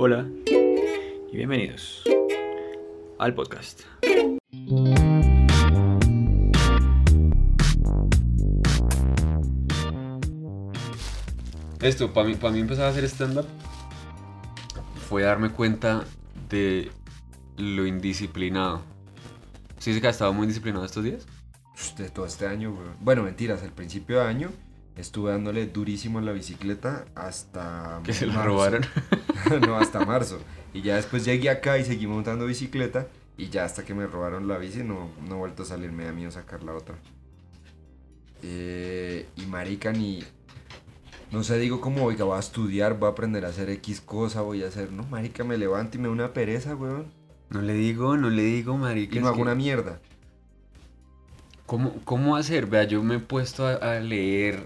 Hola y bienvenidos al podcast. Esto, para mí, para mí empezar a hacer stand-up fue darme cuenta de lo indisciplinado. ¿Sí dice que ha estado muy indisciplinado estos días? De todo este año, güey. Bueno, mentiras, al principio de año estuve dándole durísimo en la bicicleta hasta. Que se la marzo. robaron. no, hasta marzo. Y ya después llegué acá y seguí montando bicicleta. Y ya hasta que me robaron la bici no, no he vuelto a salir. Me da miedo sacar la otra. Eh, y marica, ni. No sé, digo como, oiga, voy a estudiar, voy a aprender a hacer X cosa, voy a hacer. No, marica, me levanto y me da una pereza, weón. No le digo, no le digo, marica. Y no hago que- una mierda. ¿Cómo, ¿Cómo hacer? Vea, yo me he puesto a, a leer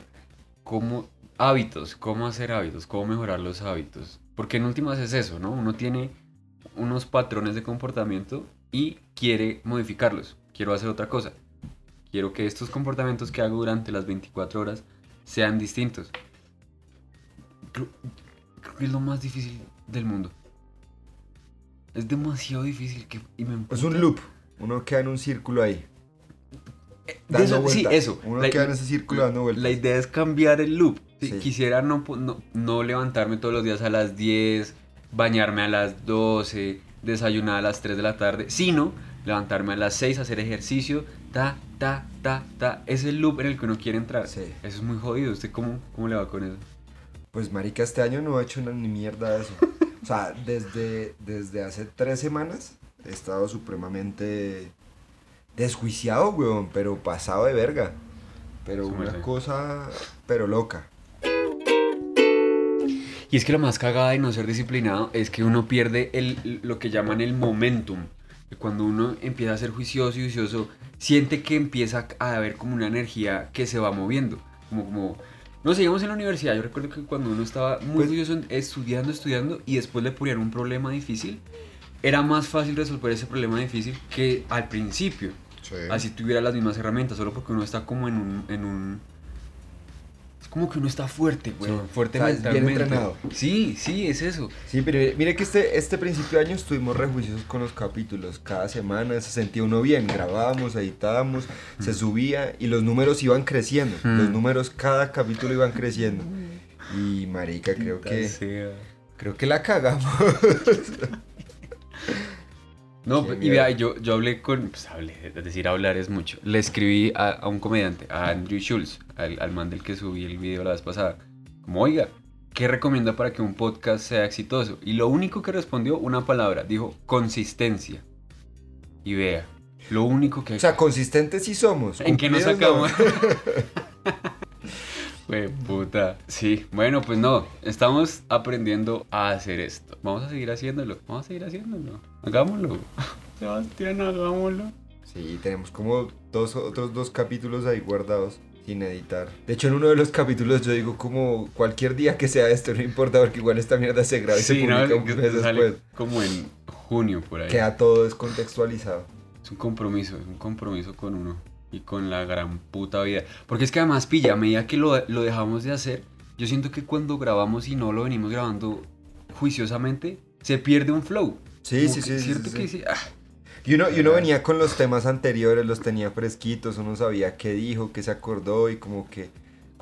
cómo hábitos, cómo hacer hábitos, cómo mejorar los hábitos. Porque en últimas es eso, ¿no? Uno tiene unos patrones de comportamiento y quiere modificarlos. Quiero hacer otra cosa. Quiero que estos comportamientos que hago durante las 24 horas sean distintos. Creo, creo que es lo más difícil del mundo. Es demasiado difícil que... y me Es un loop. Uno queda en un círculo ahí. Dando eso- sí, vueltas. eso. Uno La- queda en ese círculo dando vueltas. La idea es cambiar el loop. Si Sí. Quisiera no, no, no levantarme todos los días a las 10, bañarme a las 12, desayunar a las 3 de la tarde, sino levantarme a las 6, hacer ejercicio, ta, ta, ta, ta. Es el loop en el que uno quiere entrar. Sí. Eso es muy jodido. ¿Usted cómo, cómo le va con eso? Pues marica, este año no he hecho ni mierda de eso. O sea, desde, desde hace tres semanas he estado supremamente desjuiciado, weón, pero pasado de verga. Pero una cosa, pero loca. Y es que lo más cagada de no ser disciplinado es que uno pierde el, lo que llaman el momentum. Cuando uno empieza a ser juicioso y juicioso, siente que empieza a haber como una energía que se va moviendo. Como, como, no sé, íbamos en la universidad. Yo recuerdo que cuando uno estaba muy Pues- juicioso estudiando, estudiando y después le ponían un problema difícil, era más fácil resolver ese problema difícil que al principio. Así tuviera las mismas herramientas, solo porque uno está como en un. En un es como que uno está fuerte, güey. Sí. Fuerte O sea, bien mentalmente. entrenado. Sí, sí, es eso. Sí, pero mire que este, este principio de año estuvimos rejuiciosos con los capítulos. Cada semana se sentía uno bien, grabábamos, editábamos, se subía y los números iban creciendo. Mm. Los números cada capítulo iban creciendo. Y marica, creo que sea. creo que la cagamos. No, Qué pues, y miedo. vea, yo, yo hablé con, pues hablé, es decir, hablar es mucho. Le escribí a, a un comediante, a Andrew Schultz, al, al man del que subí el video la vez pasada. Como, oiga, ¿qué recomienda para que un podcast sea exitoso? Y lo único que respondió, una palabra, dijo consistencia. Y vea, lo único que... O sea, consistentes sí somos. ¿En qué nos no. Fue puta. Sí, bueno, pues no. Estamos aprendiendo a hacer esto. Vamos a seguir haciéndolo. Vamos a seguir haciéndolo. Hagámoslo. Sebastián, hagámoslo. Sí, tenemos como dos otros dos capítulos ahí guardados sin editar. De hecho, en uno de los capítulos yo digo como cualquier día que sea esto, no importa porque igual esta mierda se graba y se Sí, ¿no? publica un Que mes sale después. como en junio por ahí. Queda todo descontextualizado. Es un compromiso, es un compromiso con uno y con la gran puta vida. Porque es que además, pilla, a medida que lo, lo dejamos de hacer, yo siento que cuando grabamos y no lo venimos grabando juiciosamente, se pierde un flow. Sí, sí, sí, sí, que ah, Y uno, y uno venía con los temas anteriores, los tenía fresquitos, uno sabía qué dijo, qué se acordó y como que,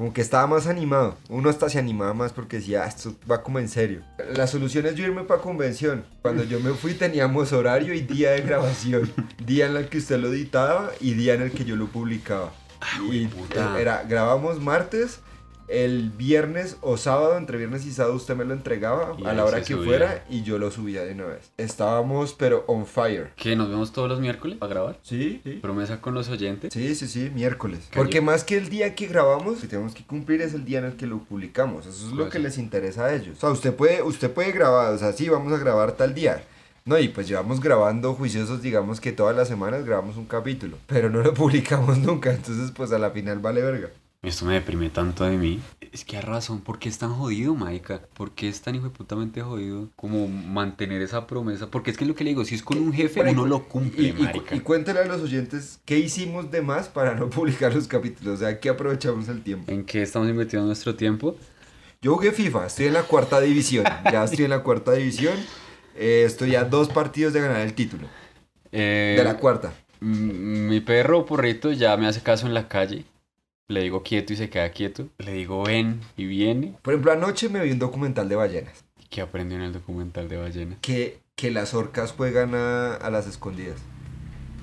como que estaba más animado. Uno hasta se animaba más porque decía, "Ah, esto va como en serio. La solución es yo irme para convención. Cuando yo me fui teníamos horario y día de grabación. Día en el que usted lo editaba y día en el que yo lo publicaba. y puta. era, grabamos martes. El viernes o sábado, entre viernes y sábado, usted me lo entregaba Y a la hora que subía. fuera y yo lo subía de una vez. Estábamos, pero on fire. Que nos vemos todos los miércoles para grabar. Sí, sí. Promesa con los oyentes. Sí, sí, sí, miércoles. Calle. Porque más que el día que grabamos, que tenemos que cumplir es el día en el que lo publicamos. Eso es lo que sí. les interesa a ellos. O sea, usted puede, usted puede grabar, o sea, sí, vamos a grabar tal día. No, y pues llevamos grabando juiciosos, digamos que todas las semanas grabamos un capítulo, pero no lo publicamos nunca, entonces pues a la final vale verga. Esto me deprime tanto de mí. Es que a razón, ¿por qué es tan jodido, Maika? ¿Por qué es tan hijo de putamente jodido como mantener esa promesa? Porque es que es lo que le digo, si es con un jefe, uno lo cumple, y, y cu- marica. y cuéntale a los oyentes qué hicimos de más para no publicar los capítulos, o sea, que aprovechamos el tiempo. ¿En qué estamos invirtiendo nuestro tiempo? Yo jugué FIFA, estoy en la cuarta división. Ya estoy en la cuarta división. Eh, estoy a dos partidos de ganar el título. Eh, De la cuarta. Mi perro porrito ya me hace caso en la calle. Le digo quieto y se queda quieto. Le digo ven y viene. Por ejemplo, anoche me vi un documental de ballenas. ¿Qué aprendió en el documental de ballena? Que, que las orcas juegan a, a las escondidas.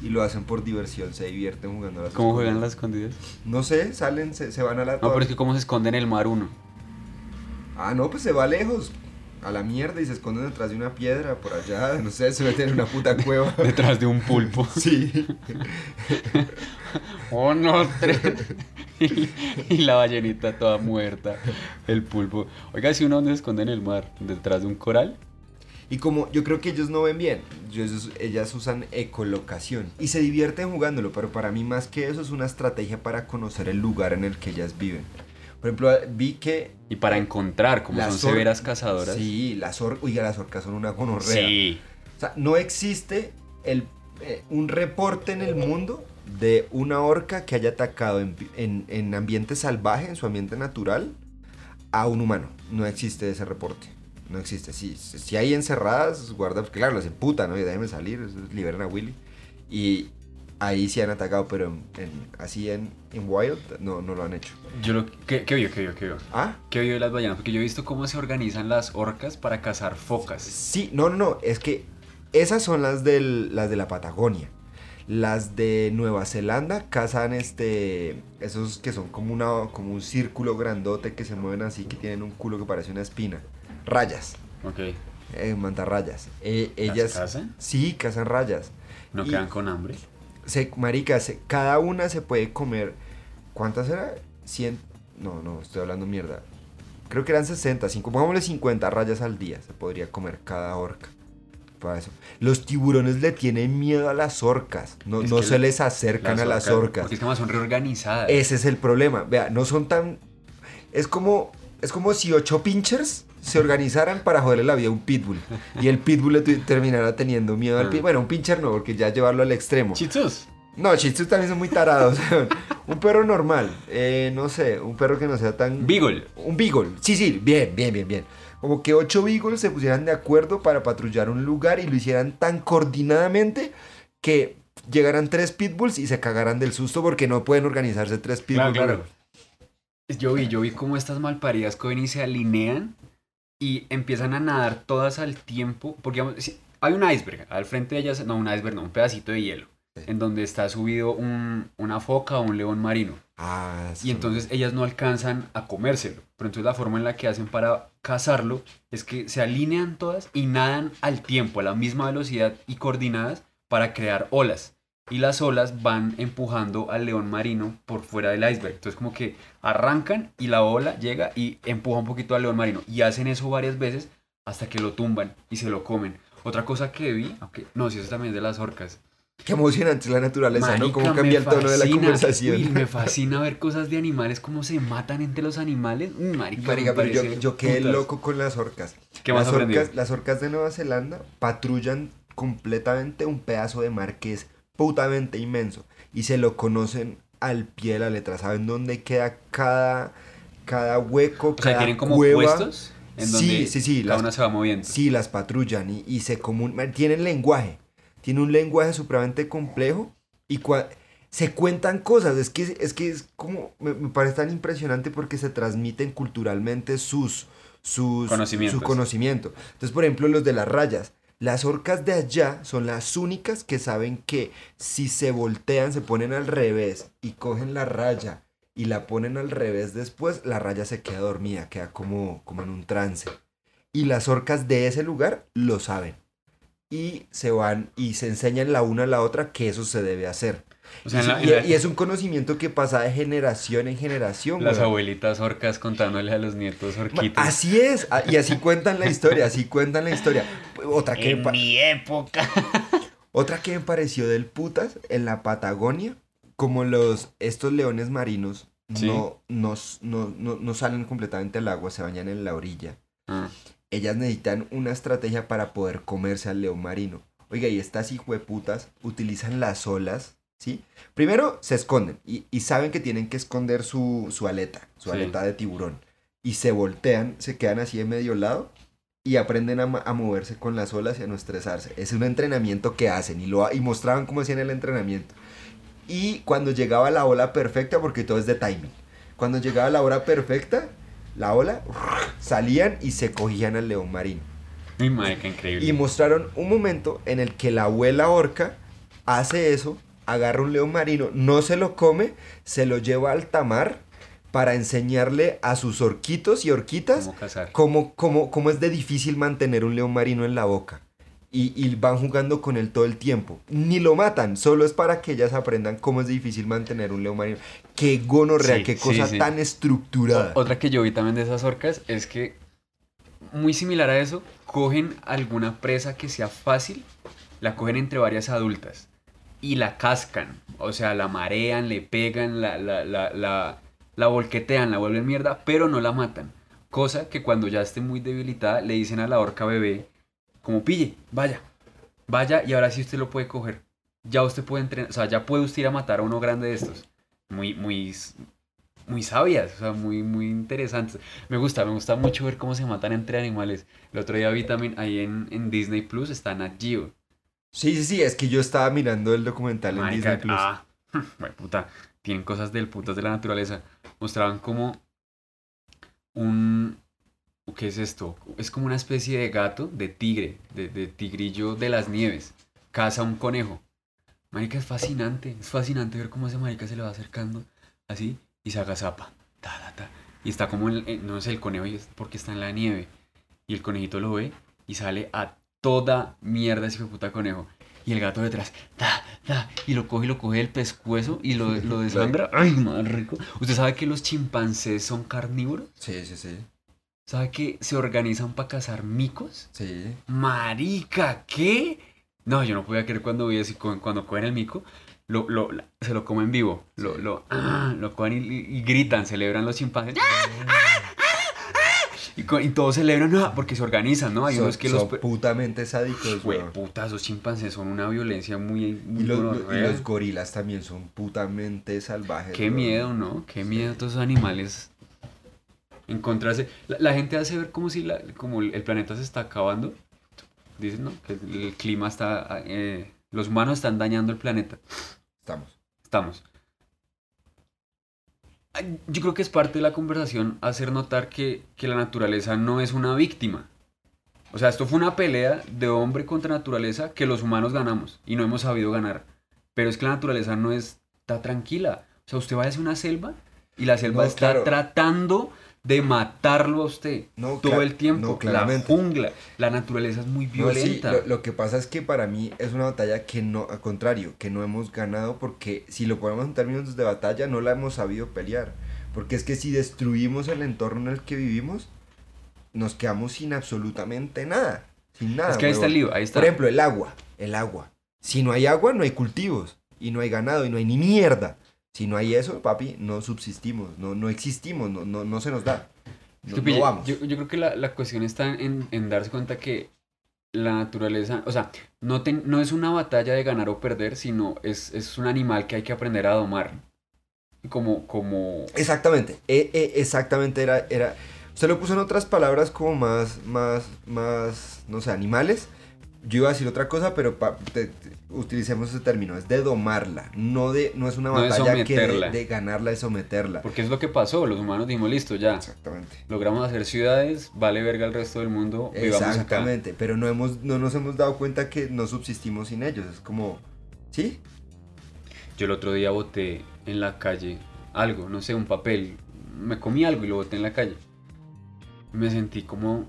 Y lo hacen por diversión, se divierten jugando a las ¿Cómo juegan las escondidas. escondidas? No sé, salen, se, se van a la No, pero es que cómo se esconde en el mar uno. Ah, no, pues se va lejos. A la mierda y se esconden detrás de una piedra por allá. No sé, se meten en una puta cueva. Detrás de un pulpo. Sí. Oh no, tres. Y, y la ballenita toda muerta. El pulpo. Oiga, si uno se esconde en el mar, detrás de un coral. Y como yo creo que ellos no ven bien, ellos- ellas usan ecolocación y se divierten jugándolo, pero para mí más que eso es una estrategia para conocer el lugar en el que ellas viven. Por ejemplo, vi que... Y para encontrar, como son severas cazadoras. Sí, las orcas, oiga, las orcas son una gonorrea. Sí. O sea, no existe el, eh, un reporte en el mundo de una orca que haya atacado en, en, en ambiente salvaje, en su ambiente natural, a un humano. No existe ese reporte. No existe. Si, si hay encerradas, guarda, porque claro, las emputan, ¿no? Y déjenme salir, eso, liberan a Willy. Y ahí sí han atacado, pero en- en- así en, en Wild no, no lo han hecho. Yo lo. ¿Qué, qué vio? ¿Qué vio? ¿Qué vio? Ah, ¿Qué vio de las ballenas? Porque yo he visto cómo se organizan las orcas para cazar focas. Sí, no, no, no, es que esas son las, del, las de la Patagonia. Las de Nueva Zelanda cazan este, esos que son como, una, como un círculo grandote que se mueven así, que tienen un culo que parece una espina. Rayas, Ok. eh, mantarrayas. Eh, ¿Las ellas, cazan? sí, cazan rayas. ¿No Y- quedan con hambre? Se, marica, se- cada una se puede comer, ¿cuántas era? 100, no, no, estoy hablando mierda. Creo que eran 60, cinco, pongámosle 50 rayas al día se podría comer cada orca. Para eso. Los tiburones le tienen miedo a las orcas, no, no se les acercan a las orcas. Porque es que más son reorganizadas. Ese es el problema. Vea, no son tan. Es como. Es como si ocho pinchers se organizaran para joderle la vida a un pitbull. Y el pitbull le terminara teniendo miedo al Ah. pitbull. Bueno, un pincher no, porque ya llevarlo al extremo. Chitos. No, Shih Tzus también son muy tarados. un perro normal. eh, no sé, un perro que no sea tan. Beagle. Un beagle. Sí, sí, bien, bien, bien, bien. Como que ocho beagles se pusieran de acuerdo para patrullar un lugar y lo hicieran tan coordinadamente que llegaran tres pitbulls y se cagaran del susto porque no pueden organizarse tres pitbulls. Claro, claro. Yo vi, yo vi cómo estas malparidas cogen y se alinean y empiezan a nadar todas al tiempo. Porque digamos, hay un iceberg, al frente de ellas, no, un iceberg, no, un pedacito de hielo, en donde está subido un- una foca o un león marino. Ah, sí. Y entonces ellas no alcanzan a comérselo. Pero entonces la forma en la que hacen para cazarlo es que se alinean todas y nadan al tiempo, a la misma velocidad y coordinadas para crear olas. Y las olas van empujando al león marino por fuera del iceberg. Entonces como que arrancan y la ola llega y empuja un poquito al león marino. Y hacen eso varias veces hasta que lo tumban y se lo comen. Otra cosa que vi, aunque no, si eso también es de las orcas. Qué emocionante la naturaleza, ¿no? Marica, Cómo me cambia el tono de la conversación. Uy, me fascina ver cosas de animales, cómo se matan entre los animales. Mm, Marica, Marica, pero yo, yo quedé putas. loco con las orcas. ¿Qué más las aprendió? orcas, las orcas de Nueva Zelanda patrullan completamente un pedazo de mar que es putamente inmenso y se lo conocen al pie de la letra. Saben dónde queda cada, cada hueco, O sea, cada tienen como cueva. puestos en Sí, donde sí, sí, cada las- una se va moviendo. Sí, las patrullan y, y se tienen lenguaje. Tienen un lenguaje supremamente complejo y cua- se cuentan cosas. Es que es, que es como... Me, me parece tan impresionante porque se transmiten culturalmente sus... sus Conocimientos. Su conocimiento. Entonces, por ejemplo, los de las rayas. Las orcas de allá son las únicas que saben que si se voltean, se ponen al revés y cogen la raya y la ponen al revés después, la raya se queda dormida, queda como, como en un trance. Y las orcas de ese lugar lo saben. Y se van y se enseñan la una a la otra que eso se debe hacer. O sea, en y, la- y- en la- y es un conocimiento que pasa de generación en generación. las abuelitas orcas contándole a los nietos orquitos. Así es, a- y así cuentan la historia, así cuentan la historia. Otra que, me pa- mi época. otra que me pareció del putas, en la Patagonia, como los, estos leones marinos Sí. no, no, no, no salen completamente al agua, se bañan en la orilla. Ah, Ellas necesitan una estrategia para poder comerse al león marino. Oiga, y estas hijueputas utilizan las olas, ¿sí? Primero se esconden y, y saben que tienen que esconder su, su aleta, su Sí. aleta de tiburón. y se voltean, se quedan así de medio lado y aprenden a, a moverse con las olas y a no estresarse. Es un entrenamiento que hacen y, lo, y mostraban cómo hacían el entrenamiento. Y cuando llegaba la ola perfecta, porque todo es de timing, cuando llegaba la hora perfecta, la ola, salían y se cogían al león marino. Mi madre, qué increíble. Y mostraron un momento en el que la abuela orca hace eso, agarra un león marino, no se lo come, se lo lleva al tamar para enseñarle a sus orquitos y orquitas ¿Cómo cazar? cómo, cómo- cómo es de difícil mantener un león marino en la boca. Y, y van jugando con él todo el tiempo. Ni lo matan, solo es para que ellas aprendan cómo es difícil mantener un león marino. Qué gonorrea, Sí, qué cosa sí. tan estructurada. Otra que yo vi también de esas orcas es que, muy similar a eso, cogen alguna presa que sea fácil, la cogen entre varias adultas y la cascan. O sea, la marean, le pegan, la, la, la, la, la volquetean, la vuelven mierda, pero no la matan. Cosa que cuando ya esté muy debilitada, le dicen a la orca bebé, como pille, vaya, vaya y ahora sí usted lo puede coger. Ya usted puede entrenar, o sea, ya puede usted ir a matar a uno grande de estos. Muy, muy, muy sabias, o sea, muy, muy interesantes. Me gusta, me gusta mucho ver cómo se matan entre animales. El otro día vi también ahí en, en Disney Plus, está Nat Geo. Sí, sí, sí, es que yo estaba mirando el documental en Marica, Disney Plus. ah, bueno, puta, tienen cosas del putas de la naturaleza. Mostraban como un... ¿Qué es esto? Es como una especie de gato, de tigre, de, de tigrillo de las nieves. Caza un conejo. Marica, es fascinante. Es fascinante ver cómo ese marica se le va acercando así y se agazapa. Ta, ta, ta. Y está como, en- en- no sé, el conejo porque está en la nieve. Y el conejito lo ve y sale a toda mierda ese hijo de puta conejo. Y el gato detrás, ta, ta, y lo coge y lo coge del pescuezo y lo, lo desangra. ¡Ay, más rico! ¿Usted sabe que los chimpancés son carnívoros? Sí, sí, sí. ¿Sabe que se organizan para cazar micos? Sí. Marica, ¿qué? No, yo no podía creer cuando vi así, cu- cuando cogen el mico, lo, lo- la- se lo comen vivo, lo, Sí. lo, ah, lo cogen y, y gritan, celebran los chimpancés. Y, y todos celebran ah, porque se organizan, ¿no? Hay son, unos que los... son pe- putamente sádicos, Güey, weón. puta, esos chimpancés son una violencia muy... muy Y los, lo- y gonorrea. los gorilas también son putamente salvajes. Qué weón. miedo, ¿no? Qué Sí. miedo todos esos animales. Encontrarse. La, la gente hace ver como si la- como el el planeta se está acabando. Dicen, ¿no? Que el, el clima está. eh, los humanos están dañando el planeta. Estamos. Estamos. Yo creo que es parte de la conversación hacer notar que, que la naturaleza no es una víctima. O sea, esto fue una pelea de hombre contra naturaleza que los humanos ganamos y no hemos sabido ganar. Pero es que la naturaleza no está tranquila. O sea, usted va a una selva y la selva No, está claro. tratando de matarlo a usted No, todo el tiempo. no, la jungla, la naturaleza es muy No, sí, violenta. lo, lo que pasa es que para mí es una batalla que no, al contrario, que no hemos ganado porque si lo ponemos en términos de batalla no la hemos sabido pelear. Porque es que si destruimos el entorno en el que vivimos, nos quedamos sin absolutamente nada. Sin nada. es que ahí está el lío, ahí está. Por ejemplo, el agua. El agua. Si no hay agua, no hay cultivos. Y no hay ganado, y no hay ni mierda. Si no hay eso, papi, no subsistimos, no, no existimos, no, no, no se nos da. Es No, que, no pille, vamos. Yo, yo creo que la, la cuestión está en, en darse cuenta que la naturaleza, o sea, no, te- no es una batalla de ganar o perder, sino es, es un animal que hay que aprender a domar. Como, como, Exactamente, e- e- exactamente era, era. Usted lo puso en otras palabras como más, más, más, no sé, animales. Yo iba a decir otra cosa, pero pa- te- te- utilicemos ese término, es de domarla, no de, no es una No de batalla que de, ganarla, de someterla. porque es lo que pasó, los humanos dijimos, listo, ya, Exactamente. logramos hacer ciudades, vale verga el resto del mundo, vivamos acá. Exactamente, pero no hemos, no nos hemos dado cuenta que no subsistimos sin ellos. Es como, ¿sí? Yo el otro día boté en la calle algo, no sé, un papel, me comí algo y lo boté en la calle. Me sentí como,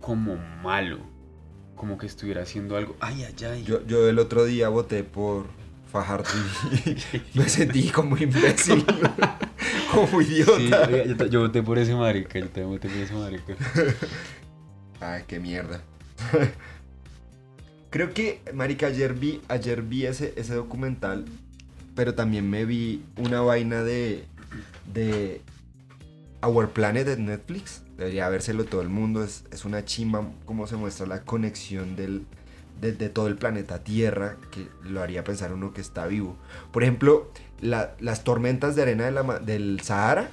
como malo, como que estuviera haciendo algo, ay, ay, ay. Yo, yo el otro día voté por Fajardo y me sentí como imbécil, como idiota. yo, yo voté por ese marica, yo también voté por ese marica. Ay, qué mierda. Creo que, marica, ayer vi, ayer vi ese, ese documental, pero también me vi una vaina de, de Our Planet de Netflix. Debería vérselo todo el mundo. Es, es una chimba cómo se muestra la conexión del, de, de todo el planeta Tierra, que lo haría pensar uno que está vivo. Por ejemplo, la- las tormentas de arena de la del Sahara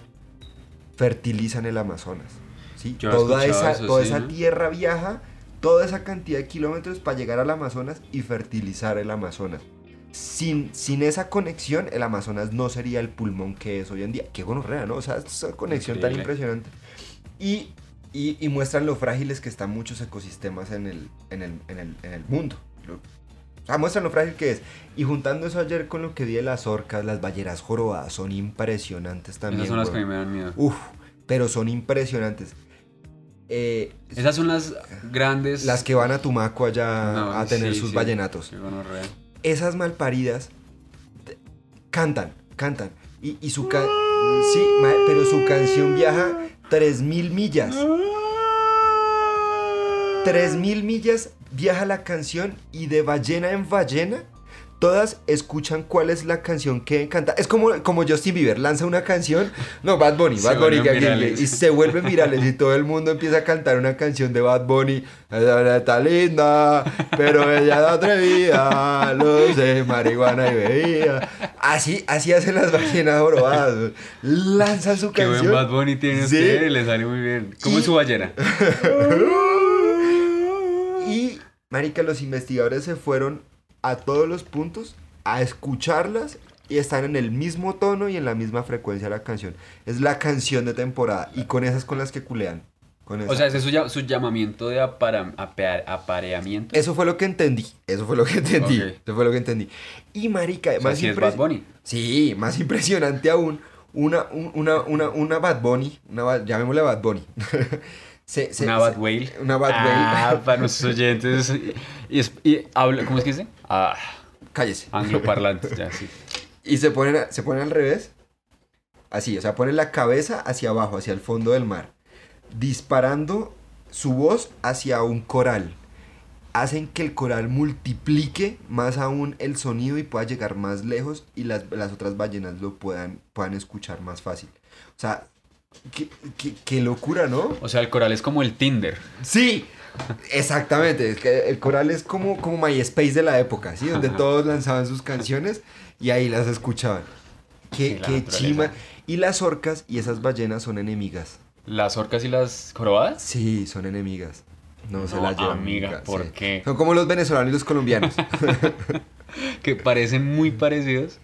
fertilizan el Amazonas. ¿sí? Toda, esa, eso, toda sí, esa ¿no? tierra viaja, toda esa cantidad de kilómetros para llegar al Amazonas y fertilizar el Amazonas. Sin, sin esa conexión, el Amazonas no sería el pulmón que es hoy en día. Qué gonorrea, ¿no? O sea, esa conexión tan impresionante. Y, y, y muestran lo frágiles que están muchos ecosistemas en el, en el, en el, en el mundo. O sea, muestran lo frágil que es. Y juntando eso ayer con lo que vi de las orcas, las ballenas jorobadas son impresionantes también. Esas son las que a mí weón. me dan miedo. Uf, pero son impresionantes. Eh, Esas son las grandes. las que van a Tumaco allá No, a tener sí, sus sí. vallenatos. Esas malparidas cantan, cantan. Y, y su ca- Sí, pero su canción viaja 3000 millas. 3000 millas viaja la canción y de ballena en ballena todas escuchan cuál es la canción que canta. Es como, como Justin Bieber lanza una canción, no, Bad Bunny, Bad Bunny, que- y se vuelven virales y todo el mundo empieza a cantar una canción de Bad Bunny. Está linda, pero ella es atrevida, lo sé, marihuana y bebida. Así, así hacen las ballenas jorobadas. Lanzan su Qué canción. buen Bad Bunny tiene Sí. usted, le sale muy bien. ¿Cómo Y- es su ballena? Y, marica, los investigadores se fueron a todos los puntos a escucharlas y están en el mismo tono y en la misma frecuencia de la canción. Es la canción de temporada y con esas con las que culean. Con O esa. sea, ese es su, su llamamiento de apara- apareamiento. eso fue lo que entendí. Eso fue lo que entendí. Ok. Eso fue lo que entendí. Y, marica, O sea, más es Bad Bunny. Sí, más impresionante aún, una, un- una, una, una Bad Bunny, una, llamémosle Bad Bunny. Se- se- Una Bad Whale. Una Bad Ah, Whale. para nuestros oyentes. Y, es- y habla, ¿Cómo es que dice? Ah, Cállese. angloparlantes, ya, sí. Y se ponen, se ponen al revés. Así, o sea, ponen la cabeza hacia abajo, hacia el fondo del mar. Disparando su voz hacia un coral. Hacen que el coral multiplique más aún el sonido y pueda llegar más lejos y las, las otras ballenas lo puedan, puedan escuchar más fácil. O sea, qué, qué- qué locura, ¿no? O sea, el coral es como el Tinder. Sí, exactamente. Es que el coral es como, como MySpace de la época, ¿sí? Donde todos lanzaban sus canciones y ahí las escuchaban. Qué, qué chima. Y las orcas y esas ballenas son enemigas. ¿Las orcas y las jorobadas? Sí, son enemigas. No, se las llevan amiga, nunca, ¿por sí. qué? Son como los venezolanos y los colombianos. Que parecen muy parecidos.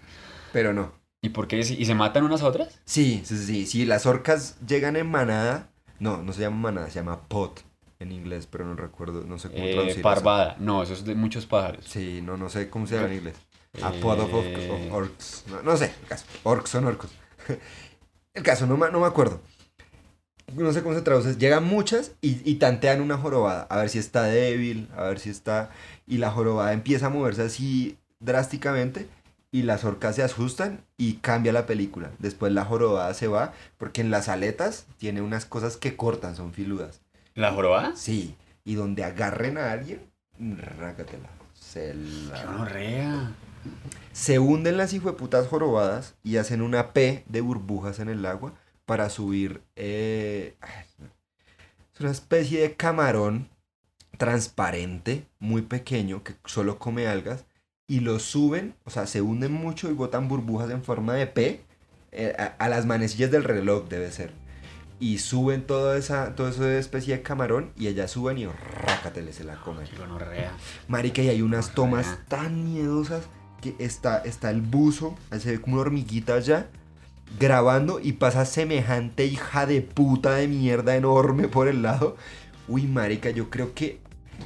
pero no. ¿Y por qué? ¿Y se matan unas a otras? Sí, sí, sí, sí. Las orcas llegan en manada. No, no se llama manada, se llama pot en inglés, pero no recuerdo, no sé cómo Eh, traducirlo. parvada. No, eso es de muchos pájaros. Sí, no, no sé cómo se llama en inglés. A Eh, pod of, orcs. No, no sé, el caso. Orcs son orcos. El caso, no, me- no me acuerdo. No sé cómo se traduce. Llegan muchas y, y tantean una jorobada. A ver si está débil, a ver si está... Y la jorobada empieza a moverse así drásticamente y las orcas se asustan y cambia la película. Después la jorobada se va porque en las aletas tiene unas cosas que cortan, son filudas. ¿La jorobada? Sí, y donde agarren a alguien, rácatela. Se la- ¡Qué gonorrea! se hunden las hijueputas jorobadas y hacen una P de burbujas en el agua para subir. eh, es una especie de camarón transparente, muy pequeño, que solo come algas. Y lo suben, o sea, se hunden mucho y botan burbujas en forma de P eh, a, a las manecillas del reloj, debe ser. Y suben toda esa, toda esa especie de camarón y ellas suben y rácatele, se la comen. Marica, y hay unas tomas tan miedosas que está, está el buzo, ahí se ve como una hormiguita allá, grabando y pasa semejante hija de puta de mierda enorme por el lado. Uy, marica, yo creo que...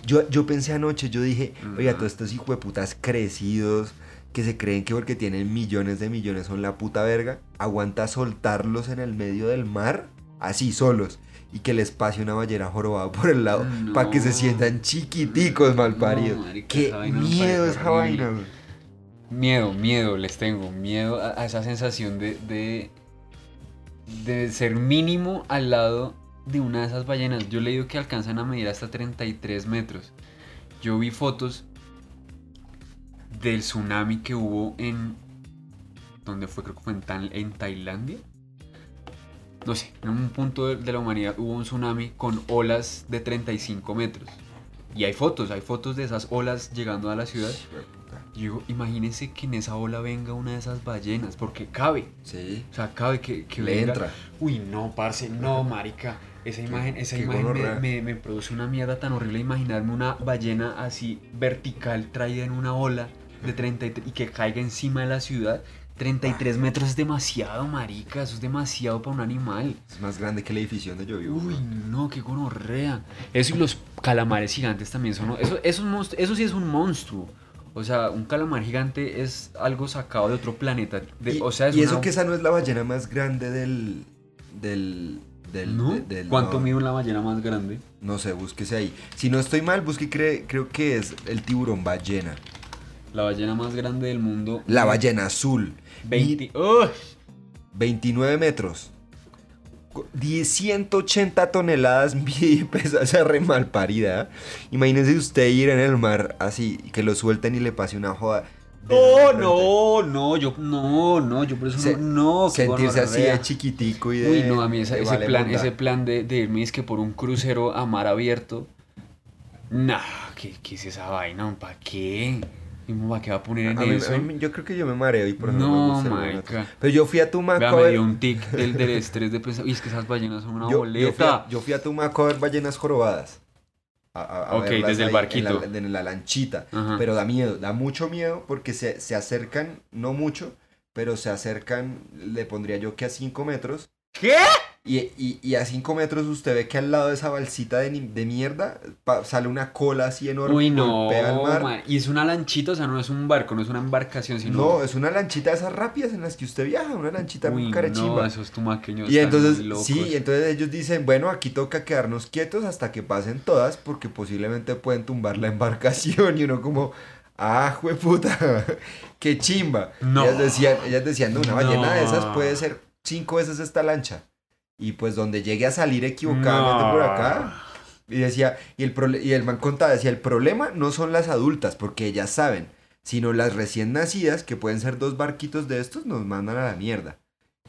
Yo, yo pensé anoche, yo dije, oiga, Ajá. todos estos hijos de putas crecidos que se creen que porque tienen millones de millones son la puta verga, aguanta soltarlos en el medio del mar, así solos, y que les pase una ballena jorobada por el lado, para que se sientan chiquiticos, malparidos. No, marica, Qué esa miedo esa vaina. Miedo, miedo, les tengo. Miedo a, a esa sensación de, de, de ser mínimo al lado de una de esas ballenas. Yo he leído que alcanzan a medir hasta 33 metros. Yo vi fotos del tsunami que hubo en... ¿Dónde fue? Creo que fue en, en Tailandia. No sé, en un punto de, de la humanidad hubo un tsunami con olas de 35 metros. Y hay fotos, hay fotos de esas olas llegando a la ciudad. Yo digo, imagínense que en esa ola venga una de esas ballenas, porque cabe. Sí. O sea, cabe que, que Le venga. entra. Uy, no, parce, no, marica. Esa imagen, esa imagen me, me- me produce una mierda tan horrible imaginarme una ballena así vertical traída en una ola de 33 y que caiga encima de la ciudad. 33 metros es demasiado, marica. Eso es demasiado para un animal. Es más grande que el edificio donde yo vivo. Uy, no, qué gonorrea. Eso y los calamares gigantes también son. Eso, eso, es un monstruo- eso sí es un monstruo. O sea, un calamar gigante es algo sacado de otro planeta. De- y, o sea, es y eso que esa no es la ballena más grande del. del. Del. ¿No? de- del- ¿Cuánto no, mide una ballena más grande? No sé, búsquese ahí. Si no estoy mal, busque, cre- creo que es el tiburón ballena. La ballena más grande del mundo. La ballena azul. 20. ¡Uy! 29 metros. 10, 180 toneladas y pesa esa re mal parida. Imagínense usted ir en el mar así, que lo suelten y le pase una joda. No, no, no, yo no, no, yo por eso Se- no, no, Sentirse así de chiquitico y de. Uy, no, a mí esa- ese, vale plan, ese plan de, de irme es que por un crucero a mar abierto. Nah, ¿qué, qué es esa vaina? ¿Para qué? ¿Y ¿Para qué va a poner en A eso? mí- yo creo que yo me mareo y por eso no, No, me gusta. Pero yo fui a Tumaco Vea, me dio un tic del, del estrés de pensar. Uy, es que esas ballenas son una yo, yo fui a, boleta. yo fui a Tumaco a ver ballenas jorobadas. A- a- a Ok, verlas desde el barquito. En la, en la lanchita. Ajá. Pero da miedo, da mucho miedo porque se, se acercan, no mucho, pero se acercan, le pondría yo que a 5 metros. ¿Qué? Y, y, y a 5 metros usted ve que al lado de esa balsita de, de mierda pa- sale una cola así enorme Uy, y no, golpea el mar. man. Y es una lanchita, o sea, no es un barco, no es una embarcación, sino. No, es una lanchita de esas rápidas en las que usted viaja, una lanchita Uy, muy no, carechimba. esos tumaqueños. Y entonces, locos. sí, entonces ellos dicen, bueno, aquí toca quedarnos quietos hasta que pasen todas, porque posiblemente pueden tumbar la embarcación. Y uno como, ah, jueputa, qué chimba. No. Ellas decían, ellas decían, no, una ballena de esas No. puede ser cinco veces esta lancha. Y pues donde llegue a salir equivocadamente No. por acá. Y decía, y el, y el man contaba, decía, el problema no son las adultas, porque ellas saben, sino las recién nacidas, que pueden ser dos barquitos de estos, nos mandan a la mierda.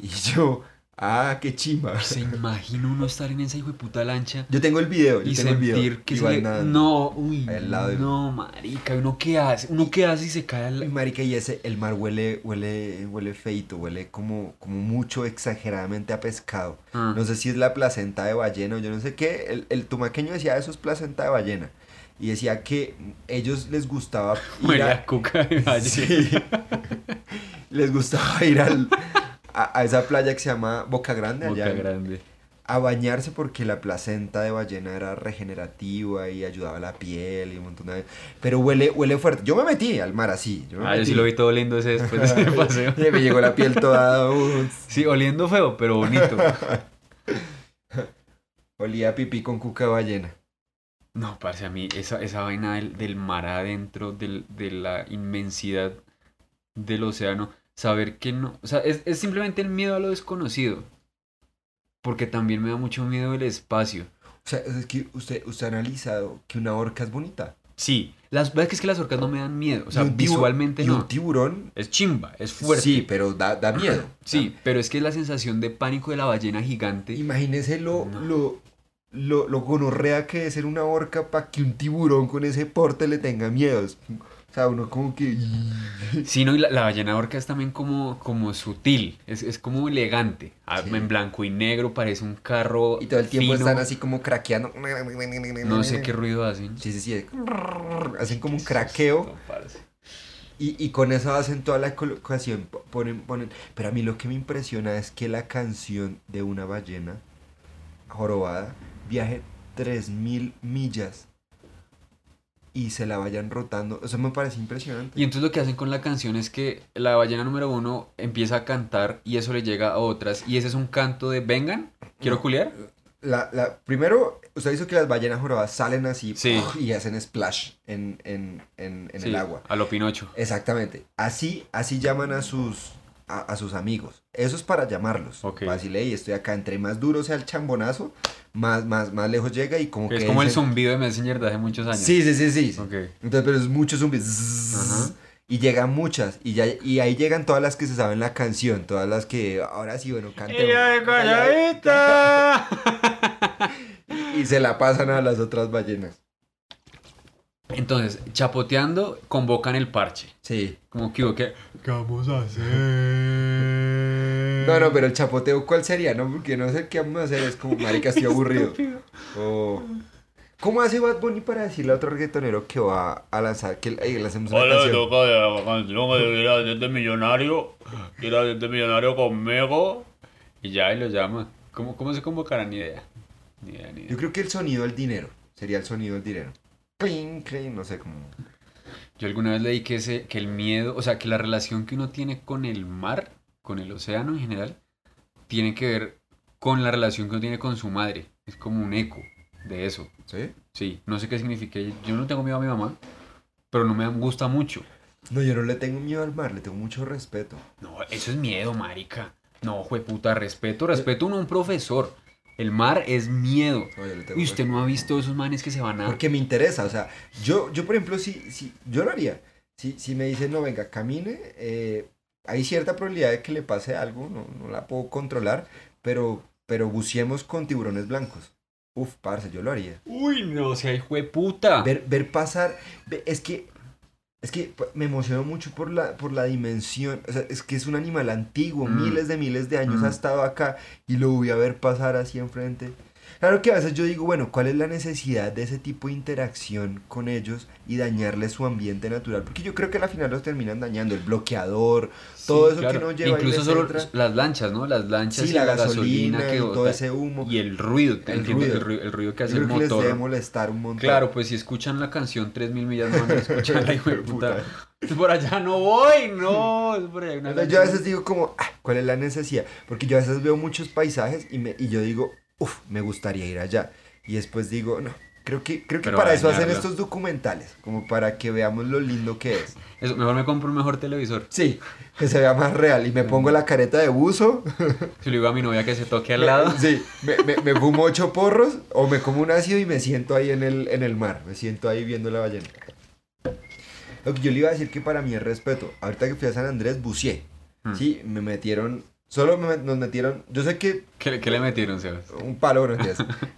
Y yo, ah, qué chimba. Se imagina uno estar en esa hijo de puta lancha Yo tengo el video, yo y tengo el video. que se le... No, uy, Ahí al lado de- no, marica, ¿uno qué hace? ¿Uno qué hace y se cae al... Marica, y ese, el mar huele, huele, huele feito, huele como, como mucho exageradamente a pescado. Ah. No sé si es la placenta de ballena o yo no sé qué. El, el tumaqueño decía, eso es placenta de ballena. Y decía que ellos les gustaba ir a... a cuca de. Sí. les gustaba ir al, a, a esa playa que se llama Boca Grande, Boca allá en- grande. a bañarse porque la placenta de ballena era regenerativa y ayudaba a la piel y un montón de... Pero huele, huele fuerte. Yo me metí al mar así. Yo me Ah, yo sí lo vi todo lindo ese después de ese paseo. Me llegó la piel toda... uh, Sí, oliendo feo, pero bonito. olía a pipí con cuca de ballena. No, parce, a mí esa, esa vaina del, del mar adentro, del, de la inmensidad del océano, saber que no, o sea, es, es simplemente el miedo a lo desconocido. Porque también me da mucho miedo el espacio. O sea, es que usted, usted ha analizado que una orca es bonita. Sí, las verdad que es que las orcas no me dan miedo, o sea, visualmente y no. un tiburón... Es chimba, es fuerte. Sí, pero da, da miedo. Sí, pero es que es la sensación de pánico de la ballena gigante. Imagínese lo, No. lo, lo, lo gonorrea que es ser una orca para que un tiburón con ese porte le tenga miedos. O sea, uno como que... Sí, no, y la, la ballena orca es también como, como sutil, es, es como elegante. Ah, Sí. En blanco y negro, parece un carro. Y todo el tiempo fino. están así como craqueando. No sé qué ruido hacen. Sí, sí, sí. Hacen como un craqueo. Y, y con eso hacen toda la colocación. po- Ponen, ponen. Pero a mí lo que me impresiona es que la canción de una ballena jorobada viaje 3000 millas y se la vayan rotando. Eso me parece impresionante. Y entonces lo que hacen con la canción es que la ballena número uno empieza a cantar y eso le llega a otras. Y ese es un canto de vengan, quiero No. culiar. La, la, primero, usted hizo que las ballenas jorobadas salen así Sí. y hacen splash en, en, en, en Sí, el agua. A lo Pinocho. Exactamente. Así, así llaman a sus, a, a sus amigos. Eso es para llamarlos. Ok. Vacile y estoy acá. Entre más duro sea el chambonazo, más, más, más lejos llega y como Es que como el zumbido de Messenger de hace muchos años. Sí, sí, sí, sí. Entonces, pero es mucho zumbi. Zzzz, Ajá. Y llegan muchas. Y, ya, y ahí llegan todas las que se saben la canción. Todas las que ahora sí, bueno, cantemos. Y se la pasan a las otras ballenas. Entonces, chapoteando, convocan el parche. Sí. Como que, que, ¿qué vamos a hacer? No, no, pero el chapoteo, ¿cuál sería? No, porque no sé qué vamos a hacer, es como, marica, estoy aburrido. O... ¿Cómo hace Bad Bunny para decirle a otro reggaetonero que va a lanzar, que le hacemos una Hola, canción? toca de la canción que quiera de millonario, quiera de millonario conmigo. Y ya, y lo llama. ¿Cómo, cómo se convocará? Ni idea. Ni idea, ni idea. Yo creo que el sonido del dinero, sería el sonido del dinero. No sé cómo. Yo alguna vez leí que, ese, que el miedo, o sea, que la relación que uno tiene con el mar, con el océano en general, tiene que ver con la relación que uno tiene con su madre. Es como un eco de eso. ¿Sí? Sí, no sé qué significa. Yo no tengo miedo a mi mamá, pero no me gusta mucho. No, yo no le tengo miedo al mar, le tengo mucho respeto. No, eso es miedo, marica. No, jueputa, respeto, respeto uno a un profesor. El mar es miedo. No, Y usted no ha visto esos manes que se van a... Porque me interesa, o sea, yo, yo por ejemplo, si, si yo lo haría. Si, si me dicen, no, venga, camine, eh, hay cierta probabilidad de que le pase algo, no, no la puedo controlar, pero, pero buceemos con tiburones blancos. Uf, parce, yo lo haría. Uy, no, o sea, hijo de puta. Ver, ver pasar, es que, es que p- me emociono mucho por la, por la dimensión, o sea, es que es un animal antiguo, Mm. miles de miles de años Mm. ha estado acá y lo voy a ver pasar así enfrente. Claro que a veces yo digo, bueno, ¿cuál es la necesidad de ese tipo de interacción con ellos y dañarles su ambiente natural? Porque yo creo que al final los terminan dañando, el bloqueador, todo eso que no lleva Incluso solo entra. las lanchas, ¿no? Las lanchas sí, y la gasolina que y todo ese humo. Y el ruido, El ruido. El, ruido el ruido que hace Yo el creo que les debe motor. molestar un montón. Claro, pues si escuchan la canción 3000 millas no van a escuchar la hijo de puta. Por allá no voy, no. es por allá una yo a veces digo como, ah, ¿cuál es la necesidad? Porque yo a veces veo muchos paisajes y, me, y yo digo, uff, me gustaría ir allá. Y después digo, no, creo que, creo que Pero para eso hacen estos documentales, como para que veamos lo lindo que es. Eso, mejor me compro un mejor televisor. Sí, que se vea más real. Y me pongo la careta de buzo. Si le digo a mi novia que se toque al lado. Sí, me, me, me fumo ocho porros o me como un ácido y me siento ahí en el, en el mar. Me siento ahí viendo la ballena. Lo que yo le iba a decir que para mí es respeto. Ahorita que fui a San Andrés, buceé. Hmm. Sí, me metieron, solo me- nos metieron, yo sé que ¿Qué, le- qué le metieron, Sebas? un palo, no.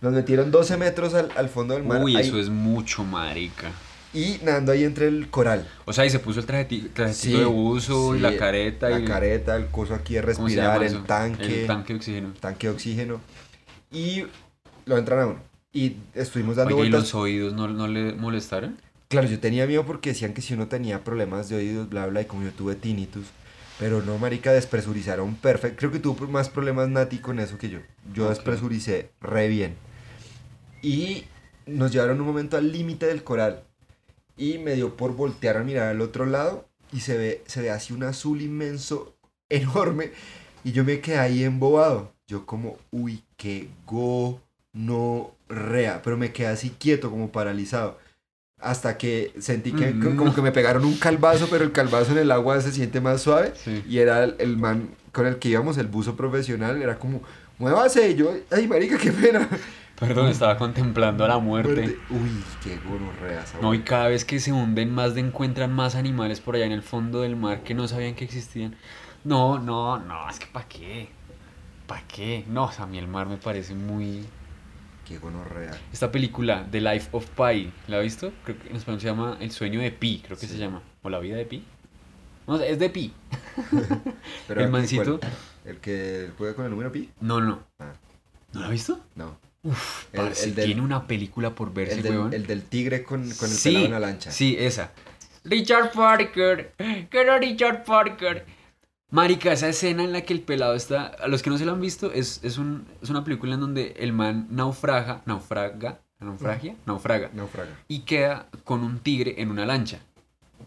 Nos metieron 12 metros al, al fondo del mar. Uy, ahí, eso es mucho, marica. Y nadando ahí entre el coral. O sea, y se puso el trajeti- trajecito Sí, de buzo, sí, la careta La y... careta, el coso aquí de ¿cómo se respirar, el tanque, El tanque de oxígeno. tanque de oxígeno. Y lo entran a uno. Y estuvimos dando Oye, ¿y vueltas. los oídos no, no le molestaron? Claro, yo tenía miedo porque decían que si uno tenía problemas de oídos, bla, bla, y como yo tuve tinnitus. Pero no, marica, despresurizaron perfecto. Creo que tuvo más problemas Nati con eso que yo. Yo despresuricé re bien. Y nos llevaron un momento al límite del coral. Y me dio por voltear a mirar al otro lado. Y se ve, se ve así un azul inmenso, enorme. Y yo me quedé ahí embobado. Yo como, uy, qué go, no, rea. Pero me quedé así quieto, como paralizado. Hasta que sentí que Mm. como que me pegaron un calvazo, pero el calvazo en el agua se siente más suave. Sí. Y era el, el man con el que íbamos, el buzo profesional, era como, muévase. Y yo, ay, marica, qué pena. Perdón, estaba contemplando a la muerte. Muerte. Uy, qué gonorrea No, y cada vez que se hunden más de encuentran más animales por allá en el fondo del mar que no sabían que existían. No, no, no, es que ¿para qué? ¿Para qué? No, o sea, a mí el mar me parece muy... Qué gonorrea. Esta película, The Life of Pi, ¿la ha visto? Creo que en español se llama El sueño de Pi, creo que se llama. O La vida de Pi. No sé, es de Pi. Pero el mancito... ¿cuál? ¿El que juega con el número pi? No, no. Ah. ¿No la ha visto? No. El- Parce, el del- tiene una película por verse, El del, huevón. el del tigre con, con el sí, pelado en la lancha. Sí, esa. Richard Parker. ¿Qué era Richard Parker? Marica, esa escena en la que el pelado está. A los que no se lo han visto, es, es, un, es una película en donde el man naufraga. Naufraga. ¿Naufragia? Naufraga. Naufraga. Y queda con un tigre en una lancha.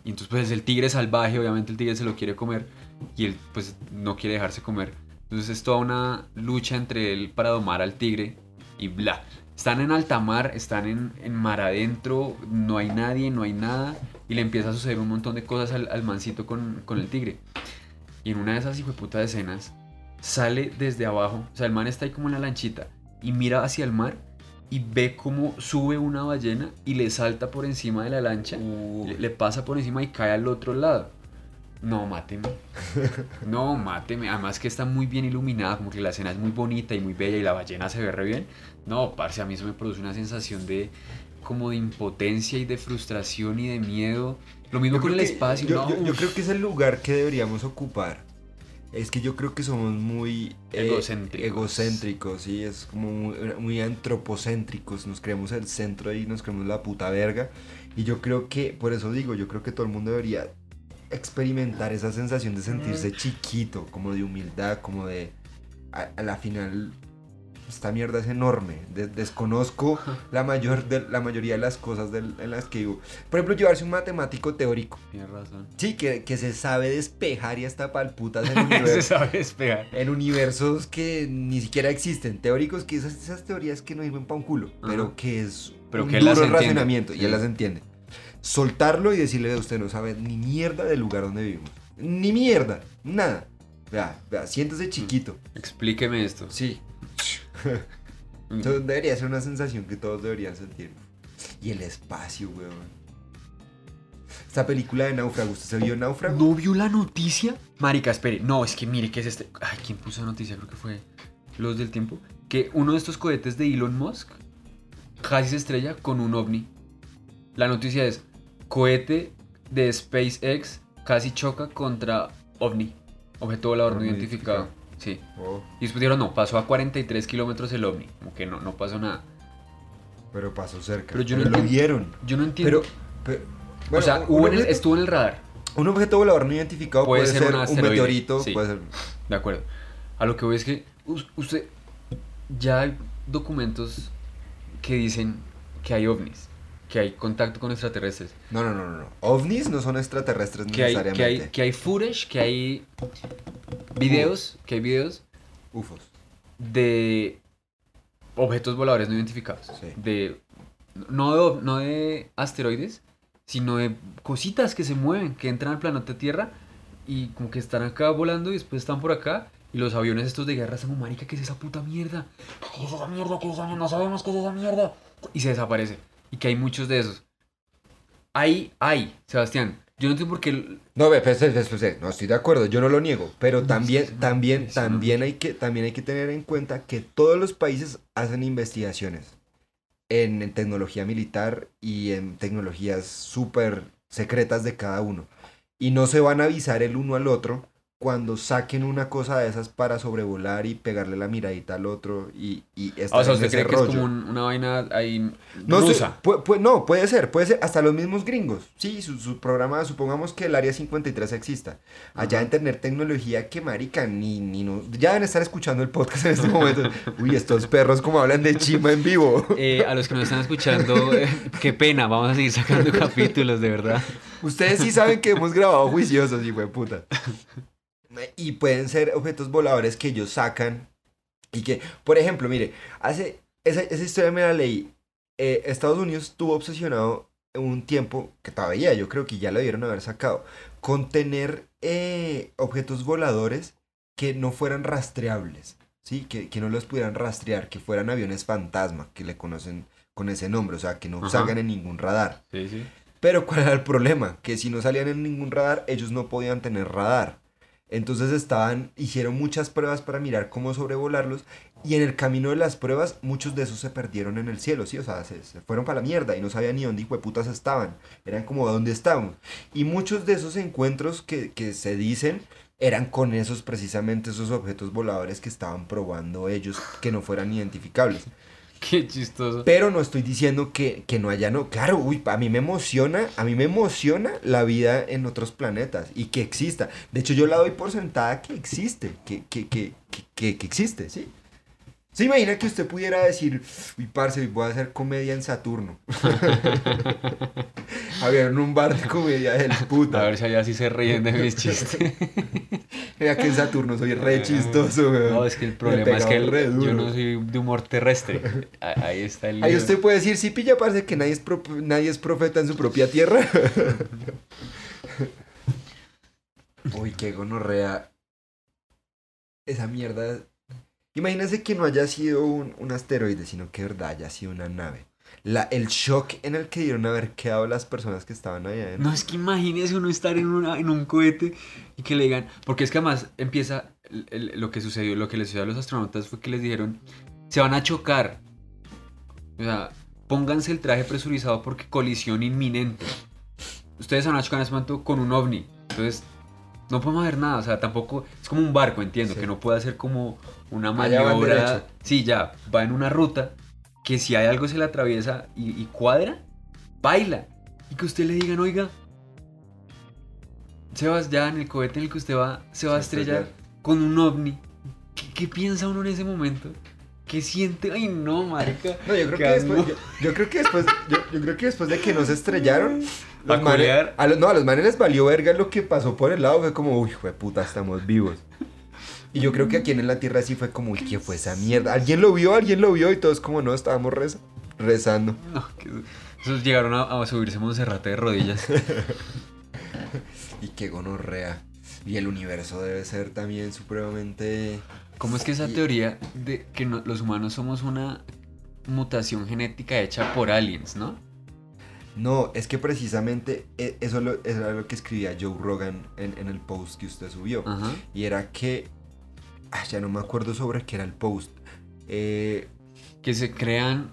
Y entonces, pues el tigre salvaje, obviamente el tigre se lo quiere comer. Y él, pues, no quiere dejarse comer. Entonces, es toda una lucha entre él para domar al tigre. Y bla. Están en alta mar, están en, en mar adentro, no hay nadie, no hay nada. Y le empieza a suceder un montón de cosas al, al mancito con, con el tigre. Y en una de esas hijueputas escenas, sale desde abajo. O sea, el man está ahí como en la lanchita. Y mira hacia el mar. Y ve cómo sube una ballena y le salta por encima de la lancha. Le, le pasa por encima y cae al otro lado. No, máteme. No, máteme. Además que está muy bien iluminada, como que la escena es muy bonita y muy bella y la ballena se ve re bien. No, parce, a mí eso me produce una sensación de como de impotencia y de frustración y de miedo. Lo mismo Yo con el que- espacio. Yo, no, yo- creo que es el lugar que deberíamos ocupar. Es que yo creo que somos muy eh, Egocéntricos. egocéntricos, sí, es como muy, muy antropocéntricos, nos creemos el centro y nos creemos la puta verga. Y yo creo que, por eso digo, yo creo que todo el mundo debería experimentar esa sensación de sentirse chiquito, como de humildad, como de, a, a la final, esta mierda es enorme, de- desconozco la, mayor de, la mayoría de las cosas del- en las que vivo. Por ejemplo, llevarse un matemático teórico. Tienes razón. Sí, que, que se sabe despejar y hasta palputas en, Se universos, sabe despegar. en universos que ni siquiera existen. Teóricos que esas, esas teorías que no sirven para un culo, pero que es Pero un que duro razonamiento y Sí. él las entiende. Soltarlo y decirle, usted no sabe ni mierda del lugar donde vivimos. Ni mierda, nada. Vea, vea, siéntese chiquito. Explíqueme esto. Sí. Eso debería ser una sensación que todos deberían sentir. Y el espacio, weón. Esta película de Náufrago, ¿usted se vio Náufrago? ¿No vio la noticia? Marica, espere. No, es que mire, ¿qué es este? Ay, ¿quién puso la noticia? Creo que fue Los del Tiempo. Que uno de estos cohetes de Elon Musk casi se estrella con un ovni. La noticia es, cohete de SpaceX casi choca contra ovni. Objeto volador no identificado. Sí. Oh, Y después dijeron, no, pasó a 43 kilómetros el ovni. Como que no, no pasó nada. pero pasó cerca. Pero yo no lo vieron. Yo no entiendo. Pero, pero- o sea, hubo en el- estuvo en el radar. Un objeto volador no identificado Puede puede, ser ser, un meteorito, sí. puede ser... De acuerdo. A lo que voy es que us- usted ya hay documentos que dicen que hay ovnis, que hay contacto con extraterrestres, No, no, no, no. OVNIs no son extraterrestres que hay, necesariamente. que hay, que hay footage, que hay videos, que hay videos UFOs. de objetos voladores no identificados. Sí. De, no, de, no de asteroides, sino de cositas que se mueven, que entran al planeta Tierra y como que están acá volando y después están por acá. Y los aviones estos de guerra están como, marica, ¿qué es esa puta mierda? ¿Qué es esa mierda? ¿Qué es esa mierda? No sabemos qué es esa mierda. Y se desaparece. Y que hay muchos de esos. Hay, hay, Sebastián. Yo no entiendo por qué... No, espérese, espérese, espérese. no estoy de acuerdo, yo no lo niego, pero No, también, sí, sí, también, sí, también hay que, también hay que tener en cuenta que todos los países hacen investigaciones en, en tecnología militar y en tecnologías súper secretas de cada uno. Y no se van a avisar el uno al otro cuando saquen una cosa de esas para sobrevolar y pegarle la miradita al otro y, y estar Ah, o sea, en ¿usted cree que es como un- una vaina ahí No, sé, rusa? pu- pu- no, puede ser, puede ser, hasta los mismos gringos. Sí, su, su programa, supongamos que el Área 53 exista. Allá en tener tecnología que marica, ni, ni no, ya deben estar escuchando el podcast en este momento. Uy, estos perros como hablan de chima en vivo. Eh, a los que nos están escuchando, eh, qué pena, vamos a seguir sacando capítulos, de verdad. Ustedes sí saben que hemos grabado juiciosos, hijo de puta. Y pueden ser objetos voladores que ellos sacan y que, por ejemplo, mire, hace, esa, esa historia me la leí. Eh, Estados Unidos estuvo obsesionado un tiempo, que todavía yo creo que ya lo debieron haber sacado, con tener eh, objetos voladores que no fueran rastreables, ¿sí? Que, que no los pudieran rastrear, que fueran aviones fantasma, que le conocen con ese nombre, o sea, que no Ajá. salgan en ningún radar. Sí, sí. Pero ¿cuál era el problema? Que si no salían en ningún radar, ellos no podían tener radar. Entonces estaban, hicieron muchas pruebas para mirar cómo sobrevolarlos y en el camino de las pruebas muchos de esos se perdieron en el cielo, sí, o sea, se, fueron para la mierda y no sabían ni dónde putas estaban, eran como dónde estaban. Y muchos de esos encuentros que, que se dicen eran con esos precisamente esos objetos voladores que estaban probando ellos que no fueran identificables. Qué chistoso. Pero no estoy diciendo que, que no haya, no. Claro, uy, a mí me emociona, a mí me emociona la vida en otros planetas y que exista. De hecho, yo la doy por sentada que existe, que, que, que, que, que- que existe, ¿sí? ¿Se imagina que usted pudiera decir, uy, parce, voy a hacer comedia en Saturno? Había en un bar de comedia del A puta. ver si allá sí se ríen de mis chistes. Mira que en Saturno soy re chistoso, weón. No, es que el problema es que el- yo no soy de humor terrestre. A- Ahí está el Ahí usted puede decir, sí, pilla, parce, que nadie es, pro- nadie es profeta en su propia tierra. Uy, qué gonorrea. Esa mierda. Imagínense que no haya sido un, un asteroide, sino que de verdad haya sido una nave. La, el shock en el que dieron haber quedado las personas que estaban allá adentro. No, es que imagínese uno estar en, una, en un cohete y que le digan, porque es que además empieza el- el- lo que sucedió, lo que les sucedió a los astronautas fue que les dijeron, se van a chocar. O sea, pónganse el traje presurizado porque colisión inminente. Ustedes han hecho en ese momento con un ovni, entonces no podemos hacer nada, o sea, tampoco es como un barco, entiendo, Sí. que no puede hacer como una maniobra. Sí, ya, va en una ruta que si hay algo se le atraviesa y, y cuadra, baila. Y que usted le digan, oiga, Sebas, ya en el cohete en el que usted va, se va a Se va a estrellar estrellar. con un ovni. ¿Qué, qué piensa uno en ese momento? ¿Qué siente? Ay, no, marica. No, yo creo que después, yo, yo creo que después, yo, yo creo que después de que no se estrellaron, A los manes, a los, no, a los manes les valió verga lo que pasó por el lado, fue como, uy, de puta, estamos vivos. Y yo creo que aquí en la Tierra sí fue como, uy, ¿qué fue esa mierda? ¿Alguien lo vio? ¿Alguien lo vio? Y todos como, no, estábamos reza- rezando. No, que- esos llegaron a, a subirse a Monserrate de rodillas. Y qué gonorrea. Y el universo debe ser también supremamente... ¿Cómo es que esa Y- teoría de que no- los humanos somos una mutación genética hecha por aliens, ¿no? No, es que precisamente e- eso, lo, eso era lo que escribía Joe Rogan en, en el post que usted subió. Ajá. Y era que... ah, ya no me acuerdo sobre qué era el post. Eh, Que se crean.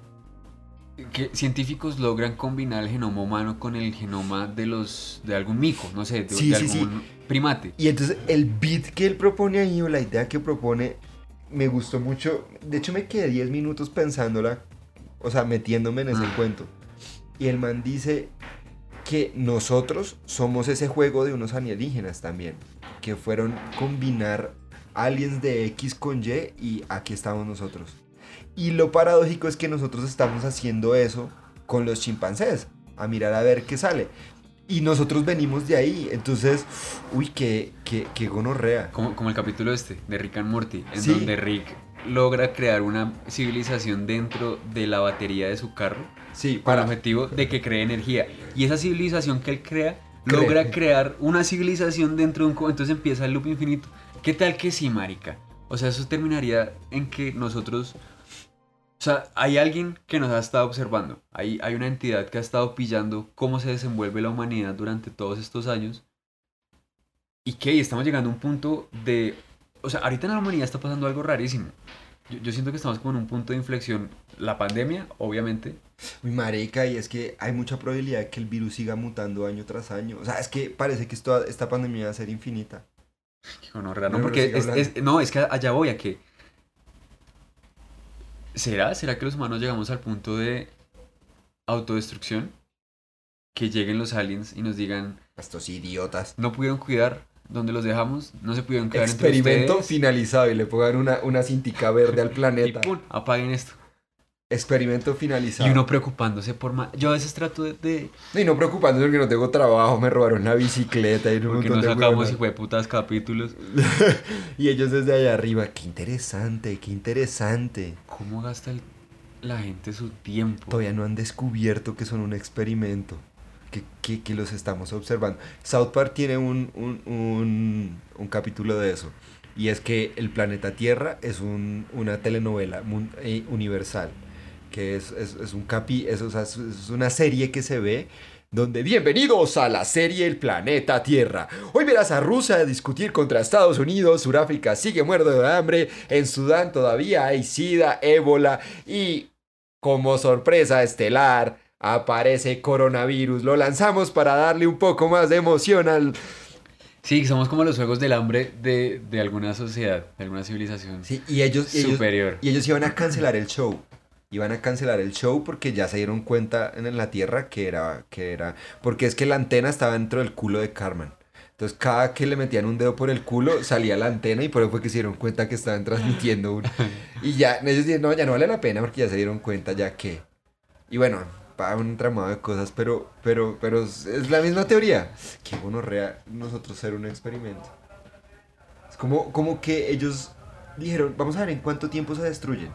Que científicos logran combinar el genoma humano con el genoma de los. de algún mico, no sé, de, Sí, de sí, sí. algún primate. y entonces el beat que él propone ahí, o la idea que propone, me gustó mucho. De hecho, me quedé 10 minutos pensándola, o sea, metiéndome en ese Ah. cuento. Y el man dice que nosotros somos ese juego de unos alienígenas también, que fueron combinar aliens de X con Y y aquí estamos nosotros. Y lo paradójico es que nosotros estamos haciendo eso con los chimpancés, a mirar a ver qué sale. Y nosotros venimos de ahí, entonces, uy, qué, qué, qué gonorrea. Como, como el capítulo este de Rick and Morty, en Sí. donde Rick logra crear una civilización dentro de la batería de su carro Sí, con el para... objetivo de que cree energía. Y esa civilización que él crea logra crear una civilización dentro de un... Entonces empieza el loop infinito. ¿Qué tal que sí, marica? O sea, eso terminaría en que nosotros... O sea, hay alguien que nos ha estado observando. Hay, hay una entidad que ha estado pillando cómo se desenvuelve la humanidad durante todos estos años. Y que estamos llegando a un punto de... O sea, ahorita en la humanidad está pasando algo rarísimo. Yo, siento que estamos como en un punto de inflexión. La pandemia, obviamente, Uy, marica, y es que hay mucha probabilidad de que el virus siga mutando año tras año. O sea, es que parece que esta pandemia va a ser infinita. Qué gonorrea, no, porque es, hablando. es- no, es que allá voy a que. ¿Será? ¿Será que los humanos llegamos al punto de autodestrucción? Que lleguen los aliens y nos digan, Estos idiotas. no pudieron cuidar donde los dejamos, no se pudieron quedar Experimento entre finalizado y le pongan una, una cintica verde al Y planeta. pum, apaguen esto. Experimento finalizado. Y uno preocupándose por más. Yo a veces trato de. de Y no preocupándose porque no tengo trabajo, me robaron la bicicleta y un porque montón no sacamos hijo de putas capítulos. Y ellos desde allá arriba, qué interesante, qué interesante. ¿Cómo gasta el- la gente su tiempo? Todavía no han descubierto que son un experimento, que, que- que los estamos observando. South Park tiene un, un, un- un capítulo de eso, y es que el planeta Tierra es un- una telenovela mun- eh, universal, que es, es- es un capi, es, o sea, es- una serie que se ve donde bienvenidos a la serie El planeta Tierra. Hoy verás a Rusia discutir contra Estados Unidos, Suráfrica sigue muerto de hambre, en Sudán todavía hay sida, ébola y como sorpresa estelar aparece coronavirus. Lo lanzamos para darle un poco más de emoción al... Sí, somos como los juegos del hambre de, de alguna sociedad, de alguna civilización Sí, y ellos, y ellos, superior. y ellos iban a cancelar el show. Iban a cancelar el show porque ya se dieron cuenta en la Tierra que era, que era... Porque es que la antena estaba dentro del culo de Carmen. Entonces cada que le metían un dedo por el culo salía la antena y por eso fue que se dieron cuenta que estaban transmitiendo un... Y ya, ellos dijeron, no, ya no vale la pena porque ya se dieron cuenta ya que... Y bueno, para un tramado de cosas, pero, pero, pero es la misma teoría. Qué gonorrea nosotros ser un experimento. Es como, como que ellos dijeron, vamos a ver en cuánto tiempo se destruyen.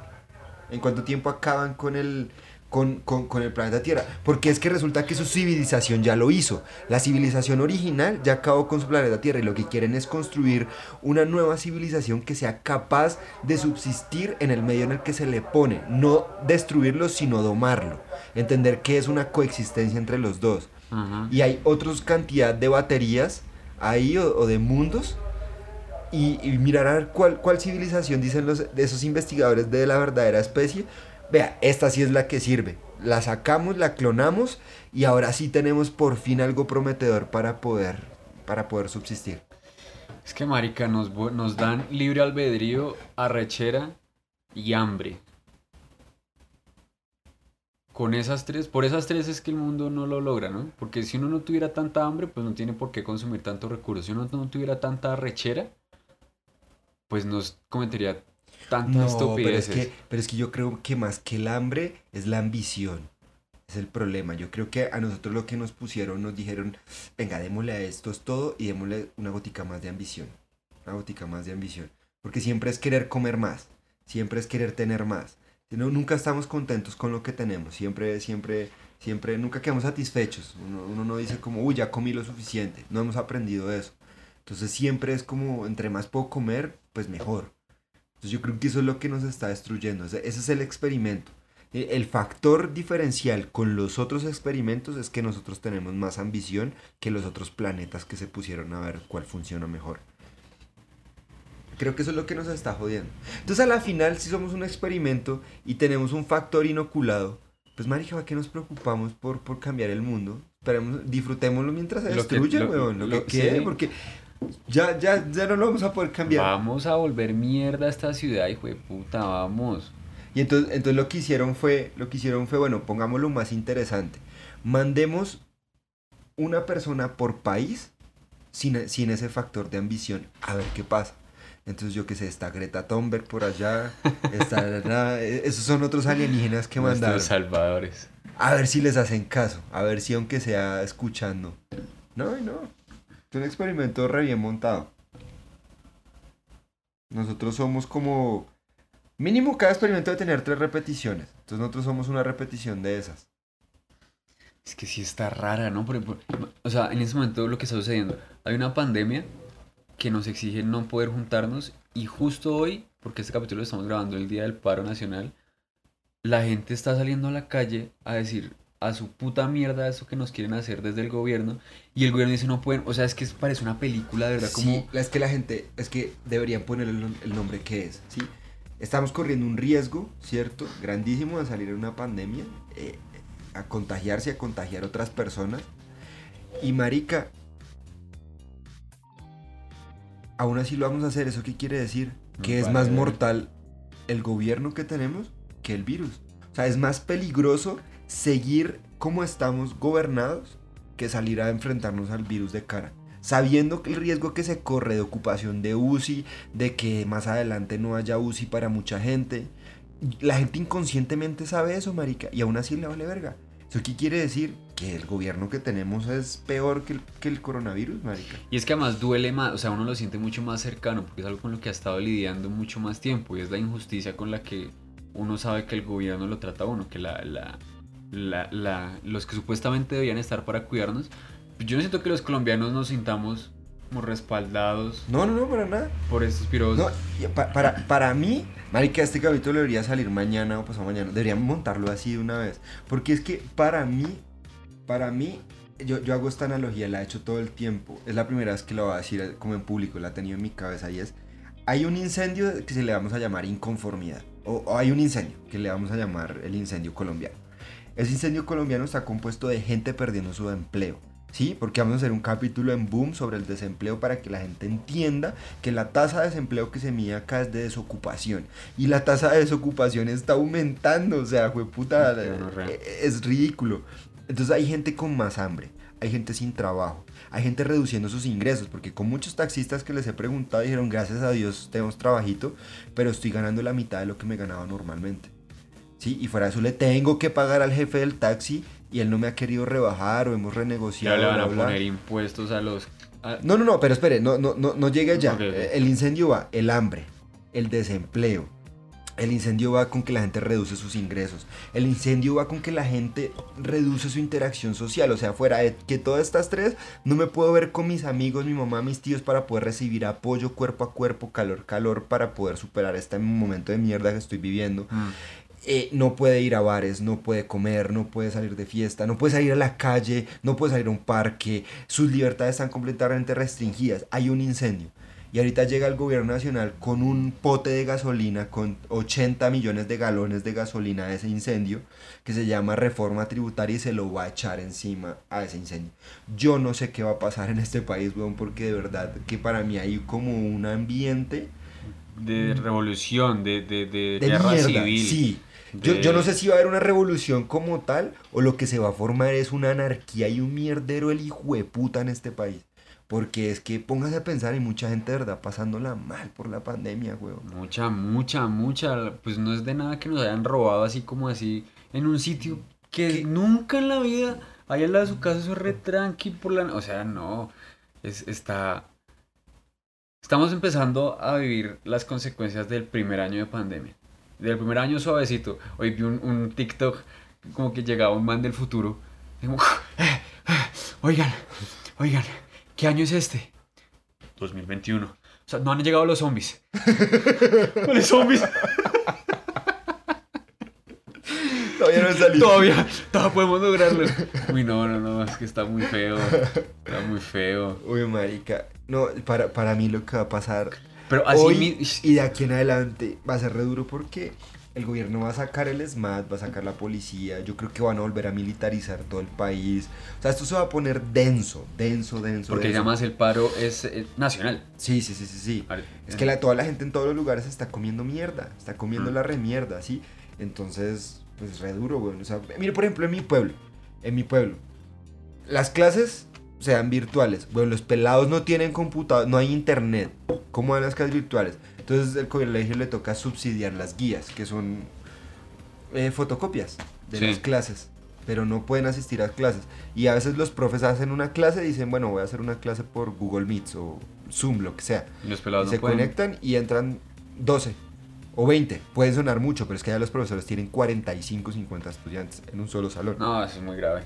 En cuánto tiempo acaban con el, con, con- con el planeta Tierra. Porque es que resulta que su civilización ya lo hizo. La civilización original ya acabó con su planeta Tierra y lo que quieren es construir una nueva civilización que sea capaz de subsistir en el medio en el que se le pone. No destruirlo, sino domarlo. Entender que es una coexistencia entre los dos. Y hay otros cantidad de baterías ahí o, o de mundos. Y, y mirar a ver cuál, cuál civilización dicen los, de esos investigadores de la verdadera especie. Vea, esta sí es la que sirve. la sacamos, la clonamos y ahora sí tenemos por fin algo prometedor para poder, para poder subsistir. Es que, marica, nos, nos dan libre albedrío, arrechera y hambre. Con esas tres, por esas tres es que el mundo no lo logra, ¿no? Porque si uno no tuviera tanta hambre, pues no tiene por qué consumir tantos recursos. Si uno no tuviera tanta arrechera, pues no cometería tantas No, pero es, estupideces. que, pero es que yo creo que más que el hambre es la ambición. Es el problema. Yo creo que a nosotros lo que nos pusieron, nos dijeron, venga, démosle a estos todo y démosle una gotica más de ambición. Una gotica más de ambición. Porque siempre es querer comer más. Siempre es querer tener más. No, nunca estamos contentos con lo que tenemos. Siempre, siempre, siempre, nunca quedamos satisfechos. Uno, uno no dice como, uy, ya comí lo suficiente. No hemos aprendido eso. Entonces siempre es como, entre más puedo comer, pues mejor. Entonces yo creo que eso es lo que nos está destruyendo. Ese, ese es el experimento. El factor diferencial con los otros experimentos es que nosotros tenemos más ambición que los otros planetas que se pusieron a ver cuál funciona mejor. Creo que eso es lo que nos está jodiendo. Entonces a la final, si somos un experimento y tenemos un factor inoculado, pues marica, ¿para qué nos preocupamos por, por cambiar el mundo? Esperemos, disfrutémoslo mientras se Lo que- destruye, lo- weón, lo, lo- que quede, sí. porque ya, ya, ya no lo vamos a poder cambiar. Vamos a volver mierda a esta ciudad, hijo de puta, vamos. Y entonces, entonces lo que hicieron fue, lo que hicieron fue, bueno, pongámoslo más interesante. Mandemos una persona por país sin, sin ese factor de ambición, a ver qué pasa. Entonces yo qué sé, está Greta Thunberg por allá, está, na- esos son otros alienígenas que mandaron. Nuestros salvadores. A ver si les hacen caso, a ver si aunque sea escuchando. No, y no. Es un experimento re bien montado. Nosotros somos como... Mínimo cada experimento debe tener tres repeticiones. Entonces nosotros somos una repetición de esas. Es que sí está rara, ¿no? Por ejemplo, o sea, en ese momento lo que está sucediendo, hay una pandemia que nos exige no poder juntarnos y justo hoy, porque este capítulo lo estamos grabando el día del paro nacional, la gente está saliendo a la calle a decir a su puta mierda eso que nos quieren hacer desde el gobierno y el gobierno dice no pueden, o sea, es que parece una película de verdad Sí, como es que la gente, es que deberían poner el, nom- el nombre que es, ¿sí? Estamos corriendo un riesgo, ¿cierto? Grandísimo de salir en una pandemia, eh, a contagiarse, a contagiar otras personas. Y marica, aún así lo vamos a hacer, ¿eso qué quiere decir? Que es más mortal el gobierno que tenemos que el virus. O sea, es más peligroso seguir como estamos gobernados que salir a enfrentarnos al virus de cara. Sabiendo que el riesgo que se corre de ocupación de UCI, de que más adelante no haya UCI para mucha gente. La gente inconscientemente sabe eso, marica, y aún así le vale verga. ¿Eso qué quiere decir? Que el gobierno que tenemos es peor que el, que el coronavirus, marica. Y es que además duele más, o sea, uno lo siente mucho más cercano, porque es algo con lo que ha estado lidiando mucho más tiempo, y es la injusticia con la que uno sabe que el gobierno lo trata a uno, que la, la, la, la- los que supuestamente debían estar para cuidarnos, yo no siento que los colombianos nos sintamos como respaldados No, no, no, para nada. por estos piros. No, pa- para, para mí, marica, este capítulo debería salir mañana o pasado mañana. Deberían montarlo así de una vez. Porque es que para mí, para mí, yo, yo hago esta analogía, la he hecho todo el tiempo. Es la primera vez que lo voy a decir eh, como en público, la he tenido en mi cabeza y es, hay un incendio que se le vamos a llamar inconformidad. O, o hay un incendio que le vamos a llamar el incendio colombiano. Ese incendio colombiano está compuesto de gente perdiendo su empleo. ¿Sí? Porque vamos a hacer un capítulo en Boom sobre el desempleo para que la gente entienda que la tasa de desempleo que se mide acá es de desocupación. Y la tasa de desocupación está aumentando. O sea, puta, Qué gonorrea. es ridículo. Entonces hay gente con más hambre. Hay gente sin trabajo. Hay gente reduciendo sus ingresos. Porque con muchos taxistas que les he preguntado dijeron, gracias a Dios tenemos trabajito, pero estoy ganando la mitad de lo que me ganaba normalmente. ¿Sí? Y fuera de eso le tengo que pagar al jefe del taxi y él no me ha querido rebajar o hemos ya renegociado. le van a bla, bla. poner impuestos a los... a- No, no, no, pero espere, no, no, no, no llegue allá. Ok, ok. Eh, El incendio va, el hambre, el desempleo. El incendio va con que la gente reduce sus ingresos. El incendio va con que la gente reduce su interacción social. O sea, fuera de que todas estas tres, no me puedo ver con mis amigos, mi mamá, mis tíos para poder recibir apoyo cuerpo a cuerpo, calor, calor, para poder superar este momento de mierda que estoy viviendo. Mm. Eh, no puede ir a bares, no puede comer, no puede salir de fiesta, no puede salir a la calle, no puede salir a un parque, sus libertades están completamente restringidas, hay un incendio. Y ahorita llega el gobierno nacional con un pote de gasolina, con 80 millones de galones de gasolina de ese incendio, que se llama reforma tributaria y se lo va a echar encima a ese incendio. Yo no sé qué va a pasar en este país, weón, porque de verdad que para mí hay como un ambiente De revolución, de, de, de, de guerra mierda. civil. Sí. Yo, yo no sé si va a haber una revolución como tal o lo que se va a formar es una anarquía y un mierdero el hijo de puta en este país. Porque es que póngase a pensar, hay mucha gente de verdad pasándola mal por la pandemia, weón. Mucha, mucha, mucha. Pues no es de nada que nos hayan robado así como así en un sitio que ¿Qué? nunca en la vida, ahí al lado de su casa, eso es re tranqui por la... O sea, no. Es, está... Estamos empezando a vivir las consecuencias del primer año de pandemia. Del primer año suavecito. Hoy vi un, un TikTok como que llegaba un man del futuro. y como, "Eh, eh, oigan, oigan, ¿qué año es este? 2021. O sea, no han llegado los zombies. ¿Cuáles zombies? Todavía no he salido. Todavía, todavía podemos lograrlo. Uy, no, no, no, es que está muy feo. Está muy feo. Uy, marica. No, para, para mí lo que va a pasar Pero así hoy mi- y de aquí en adelante va a ser re duro porque el gobierno va a sacar el SMAT, va a sacar la policía. Yo creo que van a volver a militarizar todo el país. O sea, esto se va a poner denso, denso, denso. Porque denso. además el paro es eh, nacional. Sí, sí, sí, sí, sí. Vale. Es que la, toda la gente en todos los lugares está comiendo mierda, está comiendo Mm. la remierda, ¿sí? Entonces, pues re duro, güey. O sea, mire, por ejemplo, en mi pueblo, en mi pueblo, las clases sean virtuales. Bueno, los pelados no tienen computador, no hay internet. ¿Cómo van las clases virtuales? Entonces, el colegio le toca subsidiar las guías, que son eh, fotocopias de Sí. las clases. Pero no pueden asistir a clases. Y a veces los profes hacen una clase y dicen, bueno, voy a hacer una clase por Google Meets o Zoom, lo que sea. Y los Y pelados se no pueden. conectan y entran 12 o 20. Pueden sonar mucho, pero es que ya los profesores tienen 45, 50 estudiantes en un solo salón. No, eso es muy grave.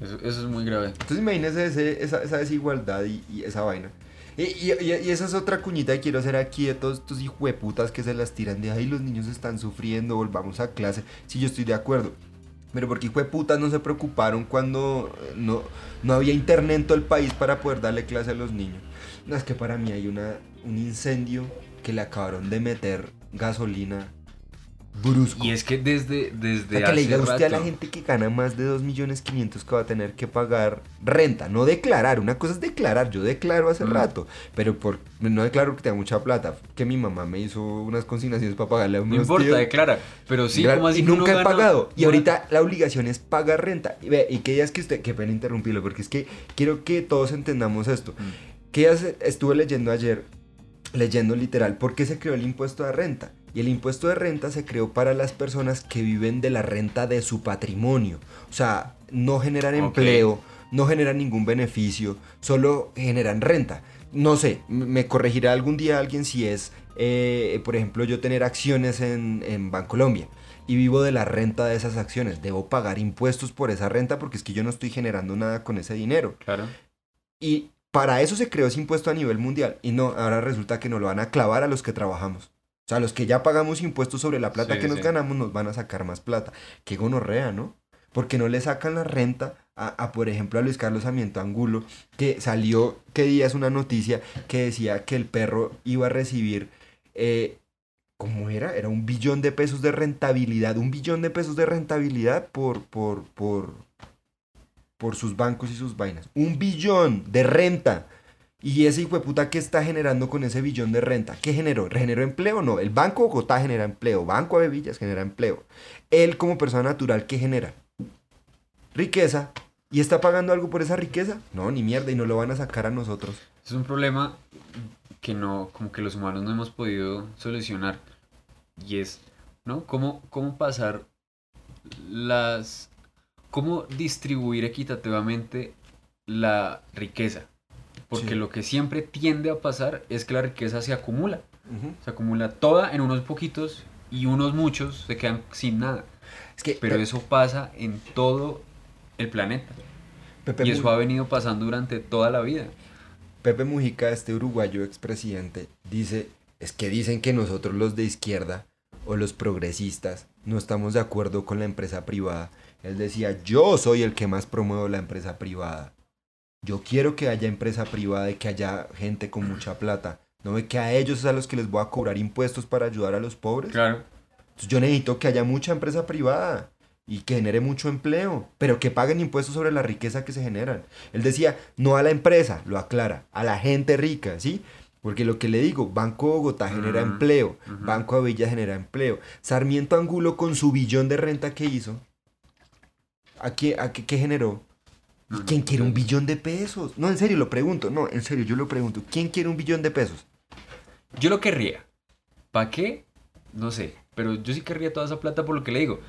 Eso, es muy grave. Entonces imagínense ese- esa, esa desigualdad y, y esa vaina. Y, y- y- y esa es otra cuñita que quiero hacer aquí de todos estos hijueputas que se las tiran de ahí los niños están sufriendo, volvamos a clase. Sí, yo estoy de acuerdo. Pero porque hijueputas no se preocuparon cuando eh, no, no había internet en todo el país para poder darle clase a los niños. No, es que para mí hay una, un incendio que le acabaron de meter gasolina brusco. Y es que desde, O desde sea, que le diga usted a la gente que gana más de 2 millones 500 que va a tener que pagar renta, no declarar, una cosa es declarar, yo declaro hace Mm. rato, pero por, no declaro que tenga mucha plata, que mi mamá me hizo unas consignaciones para pagarle a No importa, tíos. declara. Pero sí, como así y que nunca he pagado. Y ahorita la obligación es pagar renta. Y, ve, y que días que usted, qué pena interrumpirlo, porque es que quiero que todos entendamos esto. Mm. Que días estuve leyendo ayer, leyendo literal, ¿por qué se creó el impuesto de renta? Y el impuesto de renta se creó para las personas que viven de la renta de su patrimonio. O sea, no generan empleo, no generan ningún beneficio, solo generan renta. No sé, me corregirá algún día alguien si es, eh, por ejemplo, yo tener acciones en, en Bancolombia y vivo de la renta de esas acciones. Debo pagar impuestos por esa renta porque es que yo no estoy generando nada con ese dinero. Claro. Y para eso se creó ese impuesto a nivel mundial. Y no, ahora resulta que nos lo van a clavar a los que trabajamos. O sea, los que ya pagamos impuestos sobre la plata Sí, que nos sí. ganamos nos van a sacar más plata. Qué gonorrea, ¿no? Porque no le sacan la renta a, a, por ejemplo, a Luis Carlos Sarmiento Angulo, que salió, que día es una noticia que decía que el perro iba a recibir, eh, ¿cómo era? Era un billón de pesos de rentabilidad, un billón de pesos de rentabilidad por, por, por, por sus bancos y sus vainas. Un billón de renta. Y ese hijo de puta, ¿qué está generando con ese billón de renta? ¿Qué generó? ¿Generó empleo? No. El Banco Bogotá genera empleo. Banco Avevillas genera empleo. Él como persona natural, ¿qué genera? Riqueza. ¿Y está pagando algo por esa riqueza? No, ni mierda. Y no lo van a sacar a nosotros. Es un problema que no, como que los humanos no hemos podido solucionar. Y es, ¿no? ¿Cómo, cómo pasar las... cómo distribuir equitativamente la riqueza? Porque Sí. lo que siempre tiende a pasar es que la riqueza se acumula. Se acumula toda en unos poquitos y unos muchos se quedan sin nada. Es que Pero Pe- eso pasa en todo el planeta. Pepe, Y eso ha venido pasando durante toda la vida. Pepe Mujica, este uruguayo expresidente, dice, es que dicen que nosotros los de izquierda o los progresistas no estamos de acuerdo con la empresa privada. Él decía, yo soy el que más promuevo la empresa privada. Yo quiero que haya empresa privada y que haya gente con mucha plata. ¿No ve que a ellos es a los que les voy a cobrar impuestos para ayudar a los pobres? Claro. Entonces yo necesito que haya mucha empresa privada y que genere mucho empleo, pero que paguen impuestos sobre la riqueza que se generan. Él decía, no a la empresa, lo aclara, a la gente rica, ¿sí? Porque lo que le digo, Banco Bogotá genera Ujú, empleo. Banco Avilla genera empleo, Sarmiento Angulo con su billón de renta que hizo, ¿a qué, a qué, qué generó? ¿Y No, no, quién quiere un billón de pesos? No, en serio, lo pregunto, no, en serio, yo lo pregunto, ¿quién quiere un billón de pesos? Yo lo querría. ¿Para qué? No sé. Pero yo sí querría toda esa plata por lo que le digo.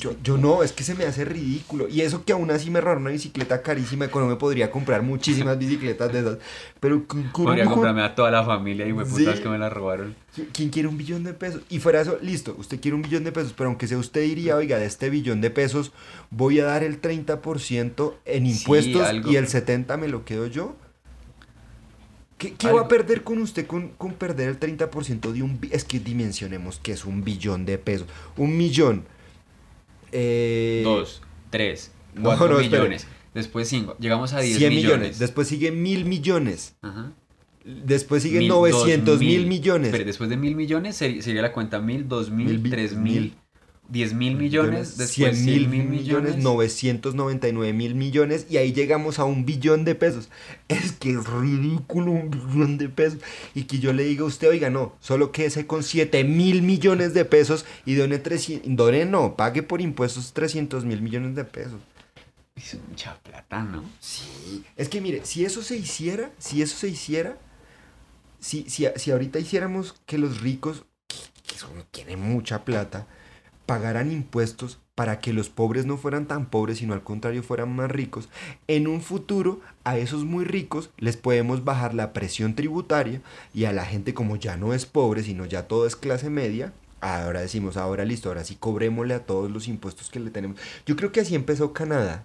Yo, yo no, es que se me hace ridículo. Y eso que aún así me robaron una bicicleta carísima, con no me podría comprar muchísimas bicicletas de esas. Pero Podría un- comprarme a toda la familia y putas Sí. que me la robaron. ¿Quién quiere un billón de pesos? Y fuera eso, listo, usted quiere un billón de pesos, pero aunque sea usted diría, oiga, de este billón de pesos voy a dar el 30% en impuestos y el 70% me lo quedo yo. ¿Qué, qué va a perder con usted con, con perder el 30% de un... Es que dimensionemos que es un billón de pesos. Un millón. Eh, Dos, tres, cuatro no, millones. Después cinco. Llegamos a 10 100 millones. millones. Después sigue mil millones. Ajá. Después siguen Mil, 900 dos, mil millones. Espere, después de mil millones sería la cuenta mil, dos Mil tres mil. Mil, diez mil millones, después 100 cien mil millones, 999 mil millones y ahí llegamos a un billón de pesos. Es que es ridículo un billón de pesos. Y que yo le diga a usted, oiga, no, solo quédese con 7 mil millones de pesos y done 300, done no, pague por impuestos 300 mil millones de pesos. Es mucha plata, ¿no? Sí, es que mire, si eso se hiciera, si eso se hiciera, si, si, si ahorita hiciéramos que los ricos, que, que son- tienen mucha plata, pagaran impuestos para que los pobres no fueran tan pobres, sino al contrario fueran más ricos, en un futuro a esos muy ricos les podemos bajar la presión tributaria y a la gente como ya no es pobre, sino ya todo es clase media, ahora decimos, ahora listo, ahora sí cobrémosle a todos los impuestos que le tenemos. Yo creo que así empezó Canadá.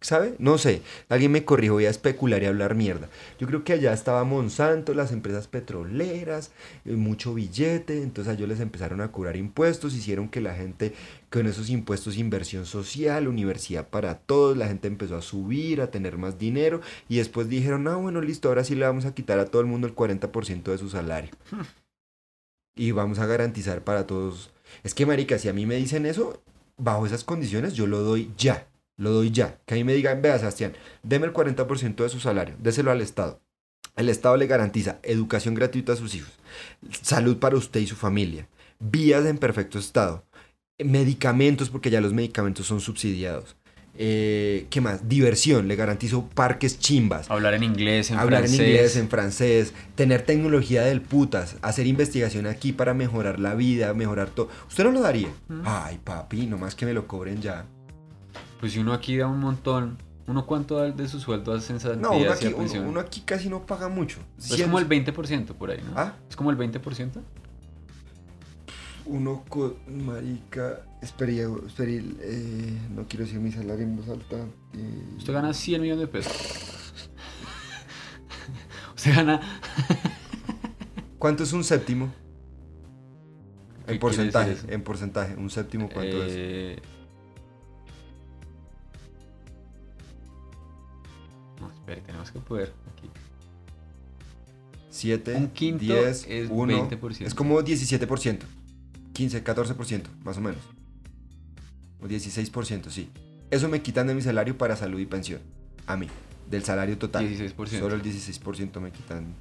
¿Sabe? No sé. Alguien me corrijo, voy a especular y hablar mierda. Yo creo que allá estaba Monsanto, las empresas petroleras, eh, mucho billete, entonces a ellos les empezaron a cobrar impuestos, hicieron que la gente con esos impuestos, inversión social, universidad para todos, la gente empezó a subir, a tener más dinero, y después dijeron, ah, bueno, listo, ahora sí le vamos a quitar a todo el mundo el 40% de su salario. Y vamos a garantizar para todos. Es que, marica, si a mí me dicen eso, bajo esas condiciones, yo lo doy ya. Lo doy ya. Que a mí me digan, vea, Sebastián, deme el 40% de su salario, déselo al Estado. El Estado le garantiza educación gratuita a sus hijos, salud para usted y su familia, vías en perfecto estado, medicamentos, porque ya los medicamentos son subsidiados. Eh, ¿Qué más? Diversión, le garantizo parques chimbas Hablar en inglés, en hablar francés. en inglés, en francés, tener tecnología del putas, hacer investigación aquí para mejorar la vida, mejorar todo. ¿Usted no lo daría? Mm. Ay, papi, nomás que me lo cobren ya. Pues si uno aquí da un montón, ¿uno cuánto da de su sueldo a cesantías No, uno aquí, uno, aquí casi no paga mucho. es como el 20% por ahí, ¿no? ¿Ah? Es como el 20%. Uno, co- marica, espere, espere, eh, no quiero decir mi salario en voz alta. eh, Usted gana 100 millones de pesos. Usted gana... ¿Cuánto es un séptimo? ¿Qué En porcentaje, en porcentaje, un séptimo, ¿cuánto es? eh... No, espere, tenemos que poder aquí. 7, un quinto 10, es 1, 20%. es como 17%, 15, 14%, más o menos. O 16%, sí. Eso me quitan de mi salario para salud y pensión. A mí, del salario total. 16%. Solo el 16% me quitan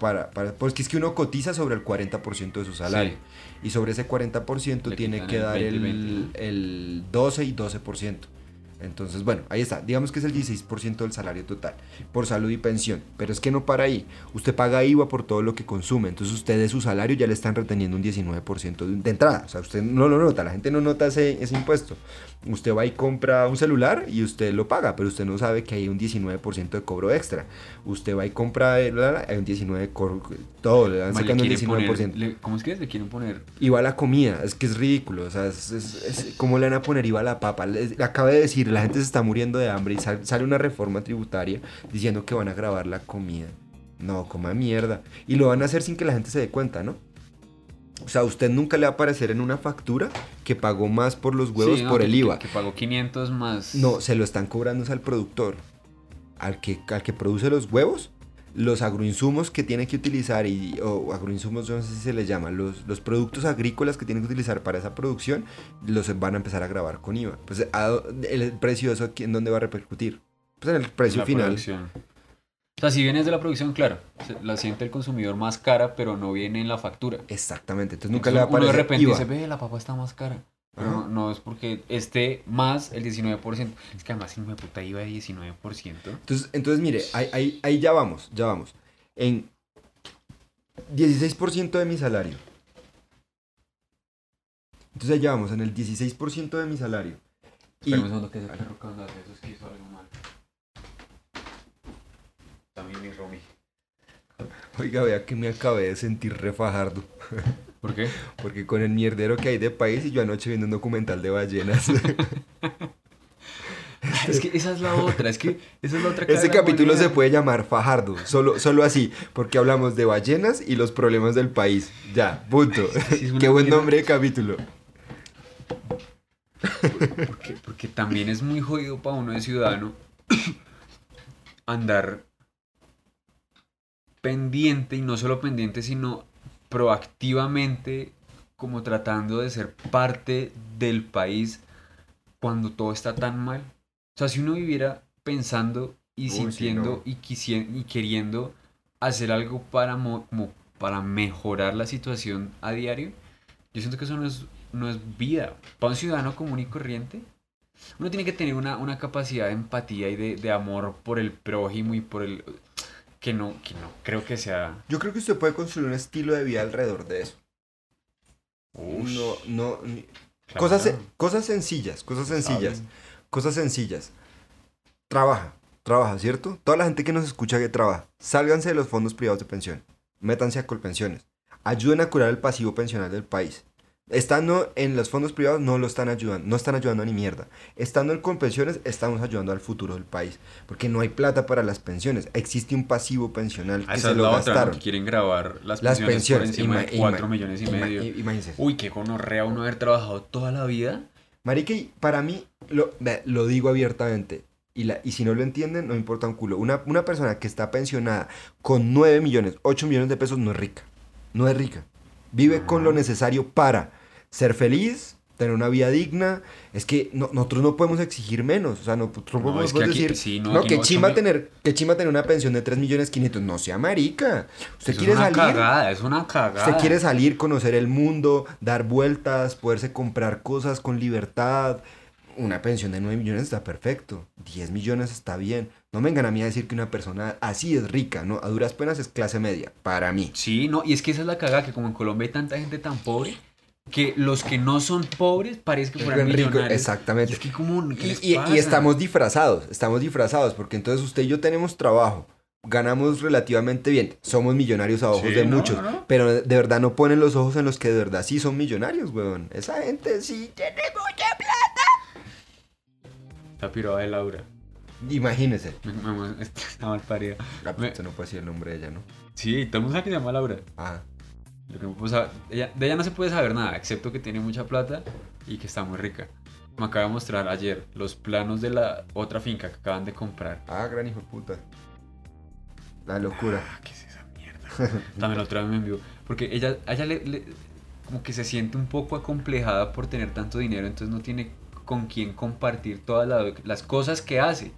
para, para... Porque es que uno cotiza sobre el 40% de su salario. Y sobre ese 40% Le tiene que dar 20, el, 20. el 12 y 12%. Entonces, bueno, ahí está. Digamos que es el 16% del salario total por salud y pensión. Pero es que no para ahí. Usted paga IVA por todo lo que consume. Entonces, usted de su salario ya le están reteniendo un 19% de, de entrada. O sea, usted no lo nota. La gente no nota ese, ese impuesto. Usted va y compra un celular y usted lo paga, pero usted no sabe que hay un 19% de cobro extra. Usted va y compra, eh, hay un 19% cor- todo, le van sacando un quieren 19%. poner- le- ¿Cómo es que es? Le quieren poner... IVA a la comida, es que es ridículo, o sea, es, es- es- ¿cómo le van a poner IVA a la papa? Le, le acabo de decir, la gente se está muriendo de hambre y sal- sale una reforma tributaria diciendo que van a grabar la comida. No, coma mierda. Y lo van a hacer sin que la gente se dé cuenta, ¿no? O sea, a usted nunca le va a aparecer en una factura que pagó más por los huevos Sí, no, por que- el que- IVA. Que, pagó 500 más... No, se lo están cobrando al productor. Al que, al que produce los huevos, los agroinsumos que tiene que utilizar, y, o agroinsumos, no sé si se les llama, los, los productos agrícolas que tienen que utilizar para esa producción, los van a empezar a grabar con IVA. Pues ¿a- el precio de eso, ¿en dónde va a repercutir? Pues en el precio La final. producción. O sea, si viene de la producción, claro, la siente el consumidor más cara, pero no viene en la factura. Exactamente, entonces nunca Entonces, le va a uno de aparecer repente IVA. dice, ve, la papa está más cara. Pero no, no es porque esté más el 19%. Es que además, si me puta IVA de 19%. Entonces, entonces mire, ahí, ahí, ahí ya vamos, ya vamos. En 16% de mi salario. Entonces ahí ya vamos, en el 16% de mi salario. Y, Espera un segundo que ese perro cuando hace eso es que hizo algo mal. También mi Romy. oiga, vea que me acabé de sentir refajardo. ¿Por qué? Porque con el mierdero que hay de país y yo anoche viendo un documental de ballenas. Es que esa es la otra, es que esa es la otra Este capítulo moneda. se puede llamar Fajardo, solo, solo así, porque hablamos de ballenas y los problemas del país. Ya, punto. Sí, Qué buen nombre de capítulo. Porque, porque también es muy jodido para uno de ciudadano andar pendiente y no solo pendiente, sino proactivamente como tratando de ser parte del país cuando todo está tan mal. O sea, si uno viviera pensando y Uy, sí, sintiendo no. y, y queriendo hacer algo para, mo- como para mejorar la situación a diario, yo siento que eso no es, no es vida. Para un ciudadano común y corriente, uno tiene que tener una, una capacidad de empatía y de, de amor por el prójimo y por el... Que no, que no creo que sea... Yo creo que usted puede construir un estilo de vida alrededor de eso. Ush, No, no, ni- claro. cosas, cosas sencillas, cosas sencillas, cosas sencillas. Trabaja, trabaja, ¿cierto? Toda la gente que nos escucha que trabaja, sálganse de los fondos privados de pensión, métanse a colpensiones, ayuden a curar el pasivo pensional del país. Estando en los fondos privados no lo están ayudando, no están ayudando a ni mierda. Estando en colpensiones estamos ayudando al futuro del país, porque no hay plata para las pensiones, existe un pasivo pensional Ah, que esa se es lo la otra, ¿no? gastaron. Que quieren grabar las, Las pensiones, pensiones, por encima ima- de 4 ima- millones y medio. Imagínense. Uy, qué gonorrea uno haber trabajado toda la vida. Marica, para mí, lo, lo digo abiertamente, y, la, y si no lo entienden, no me importa un culo. Una, una persona que está pensionada con 9 millones, 8 millones de pesos no es rica. No es rica. Vive con lo necesario para ser feliz, tener una vida digna. Es que no- nosotros no podemos exigir menos. O sea, no, nosotros no podemos es que aquí- decir, sí, no, que no, mil- tener, que chimba tener una pensión de 3 millones 500. No sea marica. Usted Eso quiere es una salir. cagada, es una cagada. Usted quiere salir, conocer el mundo, dar vueltas, poderse comprar cosas con libertad. Una pensión de 9 millones está perfecto. 10 millones está bien. No me vengan a mí a decir que una persona así es rica, ¿no? A duras penas es clase media, para mí. Sí, no, y es que esa es la cagada, que como en Colombia hay tanta gente tan pobre, que los que no son pobres parece que fueran millonarios. exactamente. Y es que como, ¿qué Y, estamos disfrazados, estamos disfrazados, porque entonces usted y yo tenemos trabajo, ganamos relativamente bien, somos millonarios a ojos Sí, de no, muchos, no. pero de verdad no ponen los ojos en los que de verdad sí son millonarios, weón. Esa gente sí tiene mucha La pirada de Laura. Imagínese. Me- me- Está mal parida. Ah, Me- Usted no puede decir el nombre de ella, ¿no? Sí, todo el mundo sabe que se llama Laura. Ah. Lo que no puedo saber- ella- de ella no se puede saber nada, excepto que tiene mucha plata y que está muy rica. Me acaba de mostrar ayer los planos de la otra finca que acaban de comprar. Ah, gran hijo de puta. La locura. Ah, ¿qué es esa mierda? También la otra vez me envió. Porque ella, ella le, le- como que se siente un poco acomplejada por tener tanto dinero, entonces no tiene con quién compartir todas la- las cosas que hace.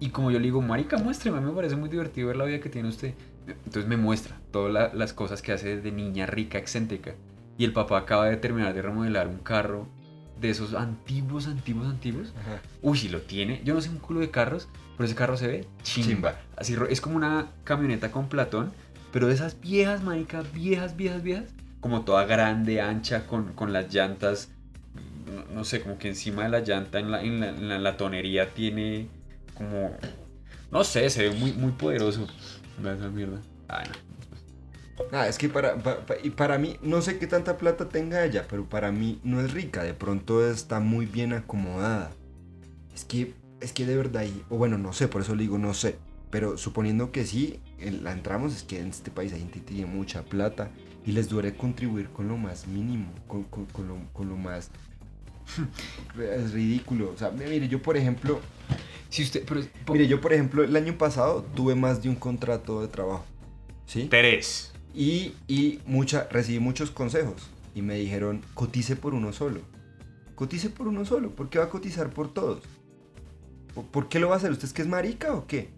Y como yo le digo, marica, muéstreme, a mí me parece muy divertido ver la vida que tiene usted. Entonces me muestra todas la- las cosas que hace de niña rica, excéntrica. Y el papá acaba de terminar de remodelar un carro de esos antiguos, antiguos, antiguos. Ajá. Uy, si lo tiene. Yo no sé un culo de carros, pero ese carro se ve chimba. Chimba. Así es como una camioneta con platón, pero de esas viejas, marica, viejas, viejas, viejas. Como toda grande, ancha, con, con las llantas. No, no sé, como que encima de la llanta en la, en la, en la latonería tiene como. No sé, se ve muy, muy poderoso. Esa mierda. Ay, no. Ah, es que para, pa- pa- y para mí, no sé qué tanta plata tenga ella, pero para mí no es rica, de pronto está muy bien acomodada. Es que, es que de verdad, y- o bueno, no sé, por eso le digo no sé, pero suponiendo que sí, la entramos, es que en este país hay gente que tiene mucha plata y les duele contribuir con lo más mínimo, con, con- con lo, con lo más... es ridículo, o sea, mire, yo por ejemplo, Si usted, pero, Mire, yo por ejemplo el año pasado tuve más de un contrato de trabajo. ¿Sí? Tres. Y, y mucha, recibí muchos consejos. Y me dijeron, cotice por uno solo. Cotice por uno solo. ¿Por qué va a cotizar por todos? ¿Por, por qué lo va a hacer? ¿Usted es que es marica o qué?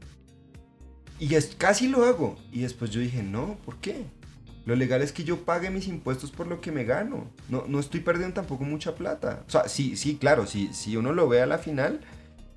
Y es, casi lo hago. Y después yo dije, no, ¿por qué? Lo legal es que yo pague mis impuestos por lo que me gano. No, no estoy perdiendo tampoco mucha plata. O sea, sí, sí, claro, si, si uno lo ve a la final,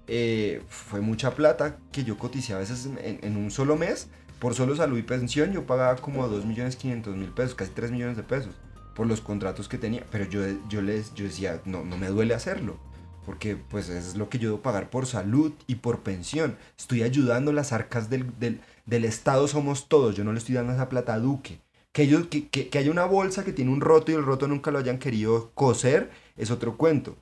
eh, fue mucha plata que yo coticé a veces en, un solo mes. Por solo salud y pensión yo pagaba como 2.500.000 pesos, casi 3 millones de pesos, por los contratos que tenía. Pero yo, yo, les, yo decía, no, no me duele hacerlo. Porque pues es lo que yo debo pagar por salud y por pensión. Estoy ayudando las arcas del, del, del Estado, somos todos. Yo no le estoy dando esa plata a Duque. Que, ellos, que, que, que haya una bolsa que tiene un roto y el roto nunca lo hayan querido coser es otro cuento.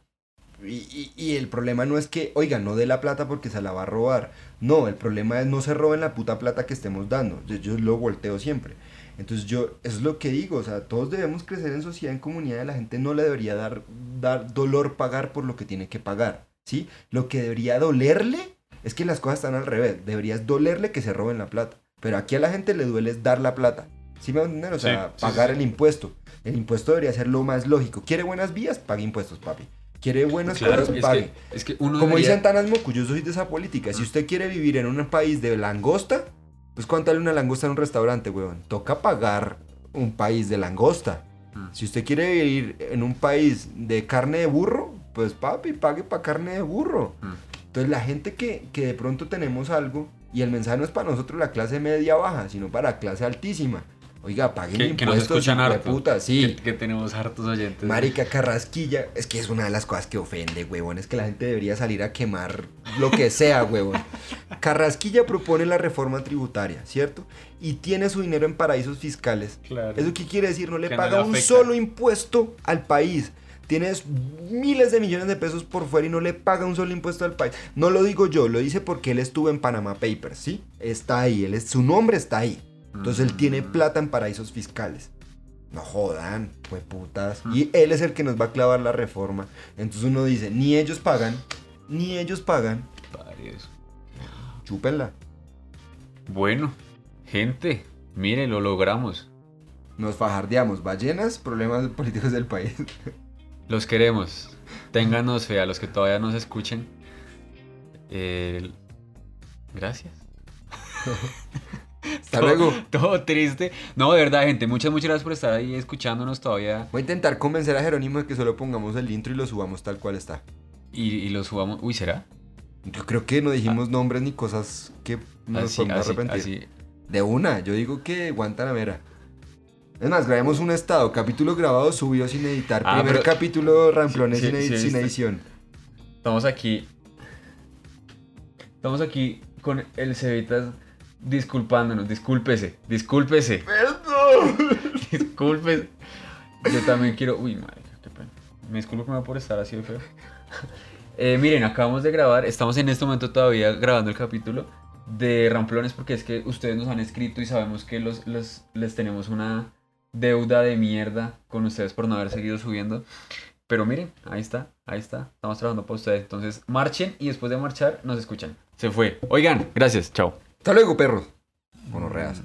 Y, y, y, el problema no es que, oiga, no dé la plata porque se la va a robar. No, el problema es no se roben la puta plata que estemos dando. Yo, yo lo volteo siempre. Entonces yo, eso es lo que digo, o sea, todos debemos crecer en sociedad, en comunidad, y la gente no le debería dar, dar dolor pagar por lo que tiene que pagar, ¿sí? Lo que debería dolerle es que las cosas están al revés, deberías dolerle que se roben la plata, pero aquí a la gente le duele es dar la plata, ¿sí me van a entender? O sea, Sí, sí, pagar sí. el impuesto, el impuesto debería ser lo más lógico, ¿quiere buenas vías? Pague impuestos, papi. ¿Quiere buenas claro, cosas? es Pague. que, es que uno Como debería- dicen Tanas Moku, yo soy de esa política. Si usted quiere vivir en un país de langosta, pues ¿cuánto vale una langosta en un restaurante, weón? Toca pagar un país de langosta. Mm. Si usted quiere vivir en un país de carne de burro, pues papi, pague para carne de burro. Mm. Entonces la gente que, que de pronto tenemos algo, y el mensaje no es para nosotros la clase media baja, sino para la clase altísima. Oiga, paguen que, que nos impuestos, escuchan harto. puta, sí. Que, que tenemos hartos oyentes. Marica Carrasquilla, es que es una de las cosas que ofende, huevón. Es que la gente debería salir a quemar lo que sea, huevón. Carrasquilla propone la reforma tributaria, ¿cierto? Y tiene su dinero en paraísos fiscales. Claro. ¿Eso qué quiere decir? No le Que no paga le un solo impuesto al país. Tienes miles de millones de pesos por fuera y no le paga un solo impuesto al país. No lo digo yo, lo dice porque él estuvo en Panama Papers, ¿sí? Está ahí, él es, su nombre está ahí. Entonces él tiene Mm. plata en paraísos fiscales. No jodan, pues putas. Mm. Y él es el que nos va a clavar la reforma. Entonces uno dice, ni ellos pagan, ni ellos pagan, Varios. chúpenla. Bueno, gente, mire, lo logramos. Nos fajardeamos. Ballenas, problemas políticos del país. Los queremos. Ténganos fe a los que todavía nos escuchen. Eh, gracias. Hasta Todo- luego. Todo triste. No, de verdad, gente. Muchas, muchas gracias por estar ahí escuchándonos todavía. Voy a intentar convencer a Jerónimo de que solo pongamos el intro y lo subamos tal cual está. Y, y lo subamos. Uy, ¿será? Yo creo que no dijimos nombres ni cosas que nos Así, podemos así, arrepentir. así. De una, yo digo que Guantanamera. Es más, grabemos un estado, capítulo grabado, subido sin editar. Ah, Primer pero- capítulo ramplones Sí, sin, sí, edi- sí, sin edición. Estamos aquí. Estamos aquí con el Cevitas disculpándonos. Discúlpese, discúlpese. ¡Perdón! Discúlpese. Yo también quiero. Uy, madre, qué pena. Me disculpo por estar así de feo. Eh, miren, acabamos de grabar. Estamos en este momento todavía grabando el capítulo de Ramplones porque es que ustedes nos han escrito y sabemos que los, los- les tenemos una deuda de mierda con ustedes por no haber seguido subiendo. Pero miren, ahí está, ahí está. Estamos trabajando para ustedes. Entonces, marchen y después de marchar nos escuchan. Se fue. Oigan, gracias. Chao. Hasta luego, perros. Monorreas.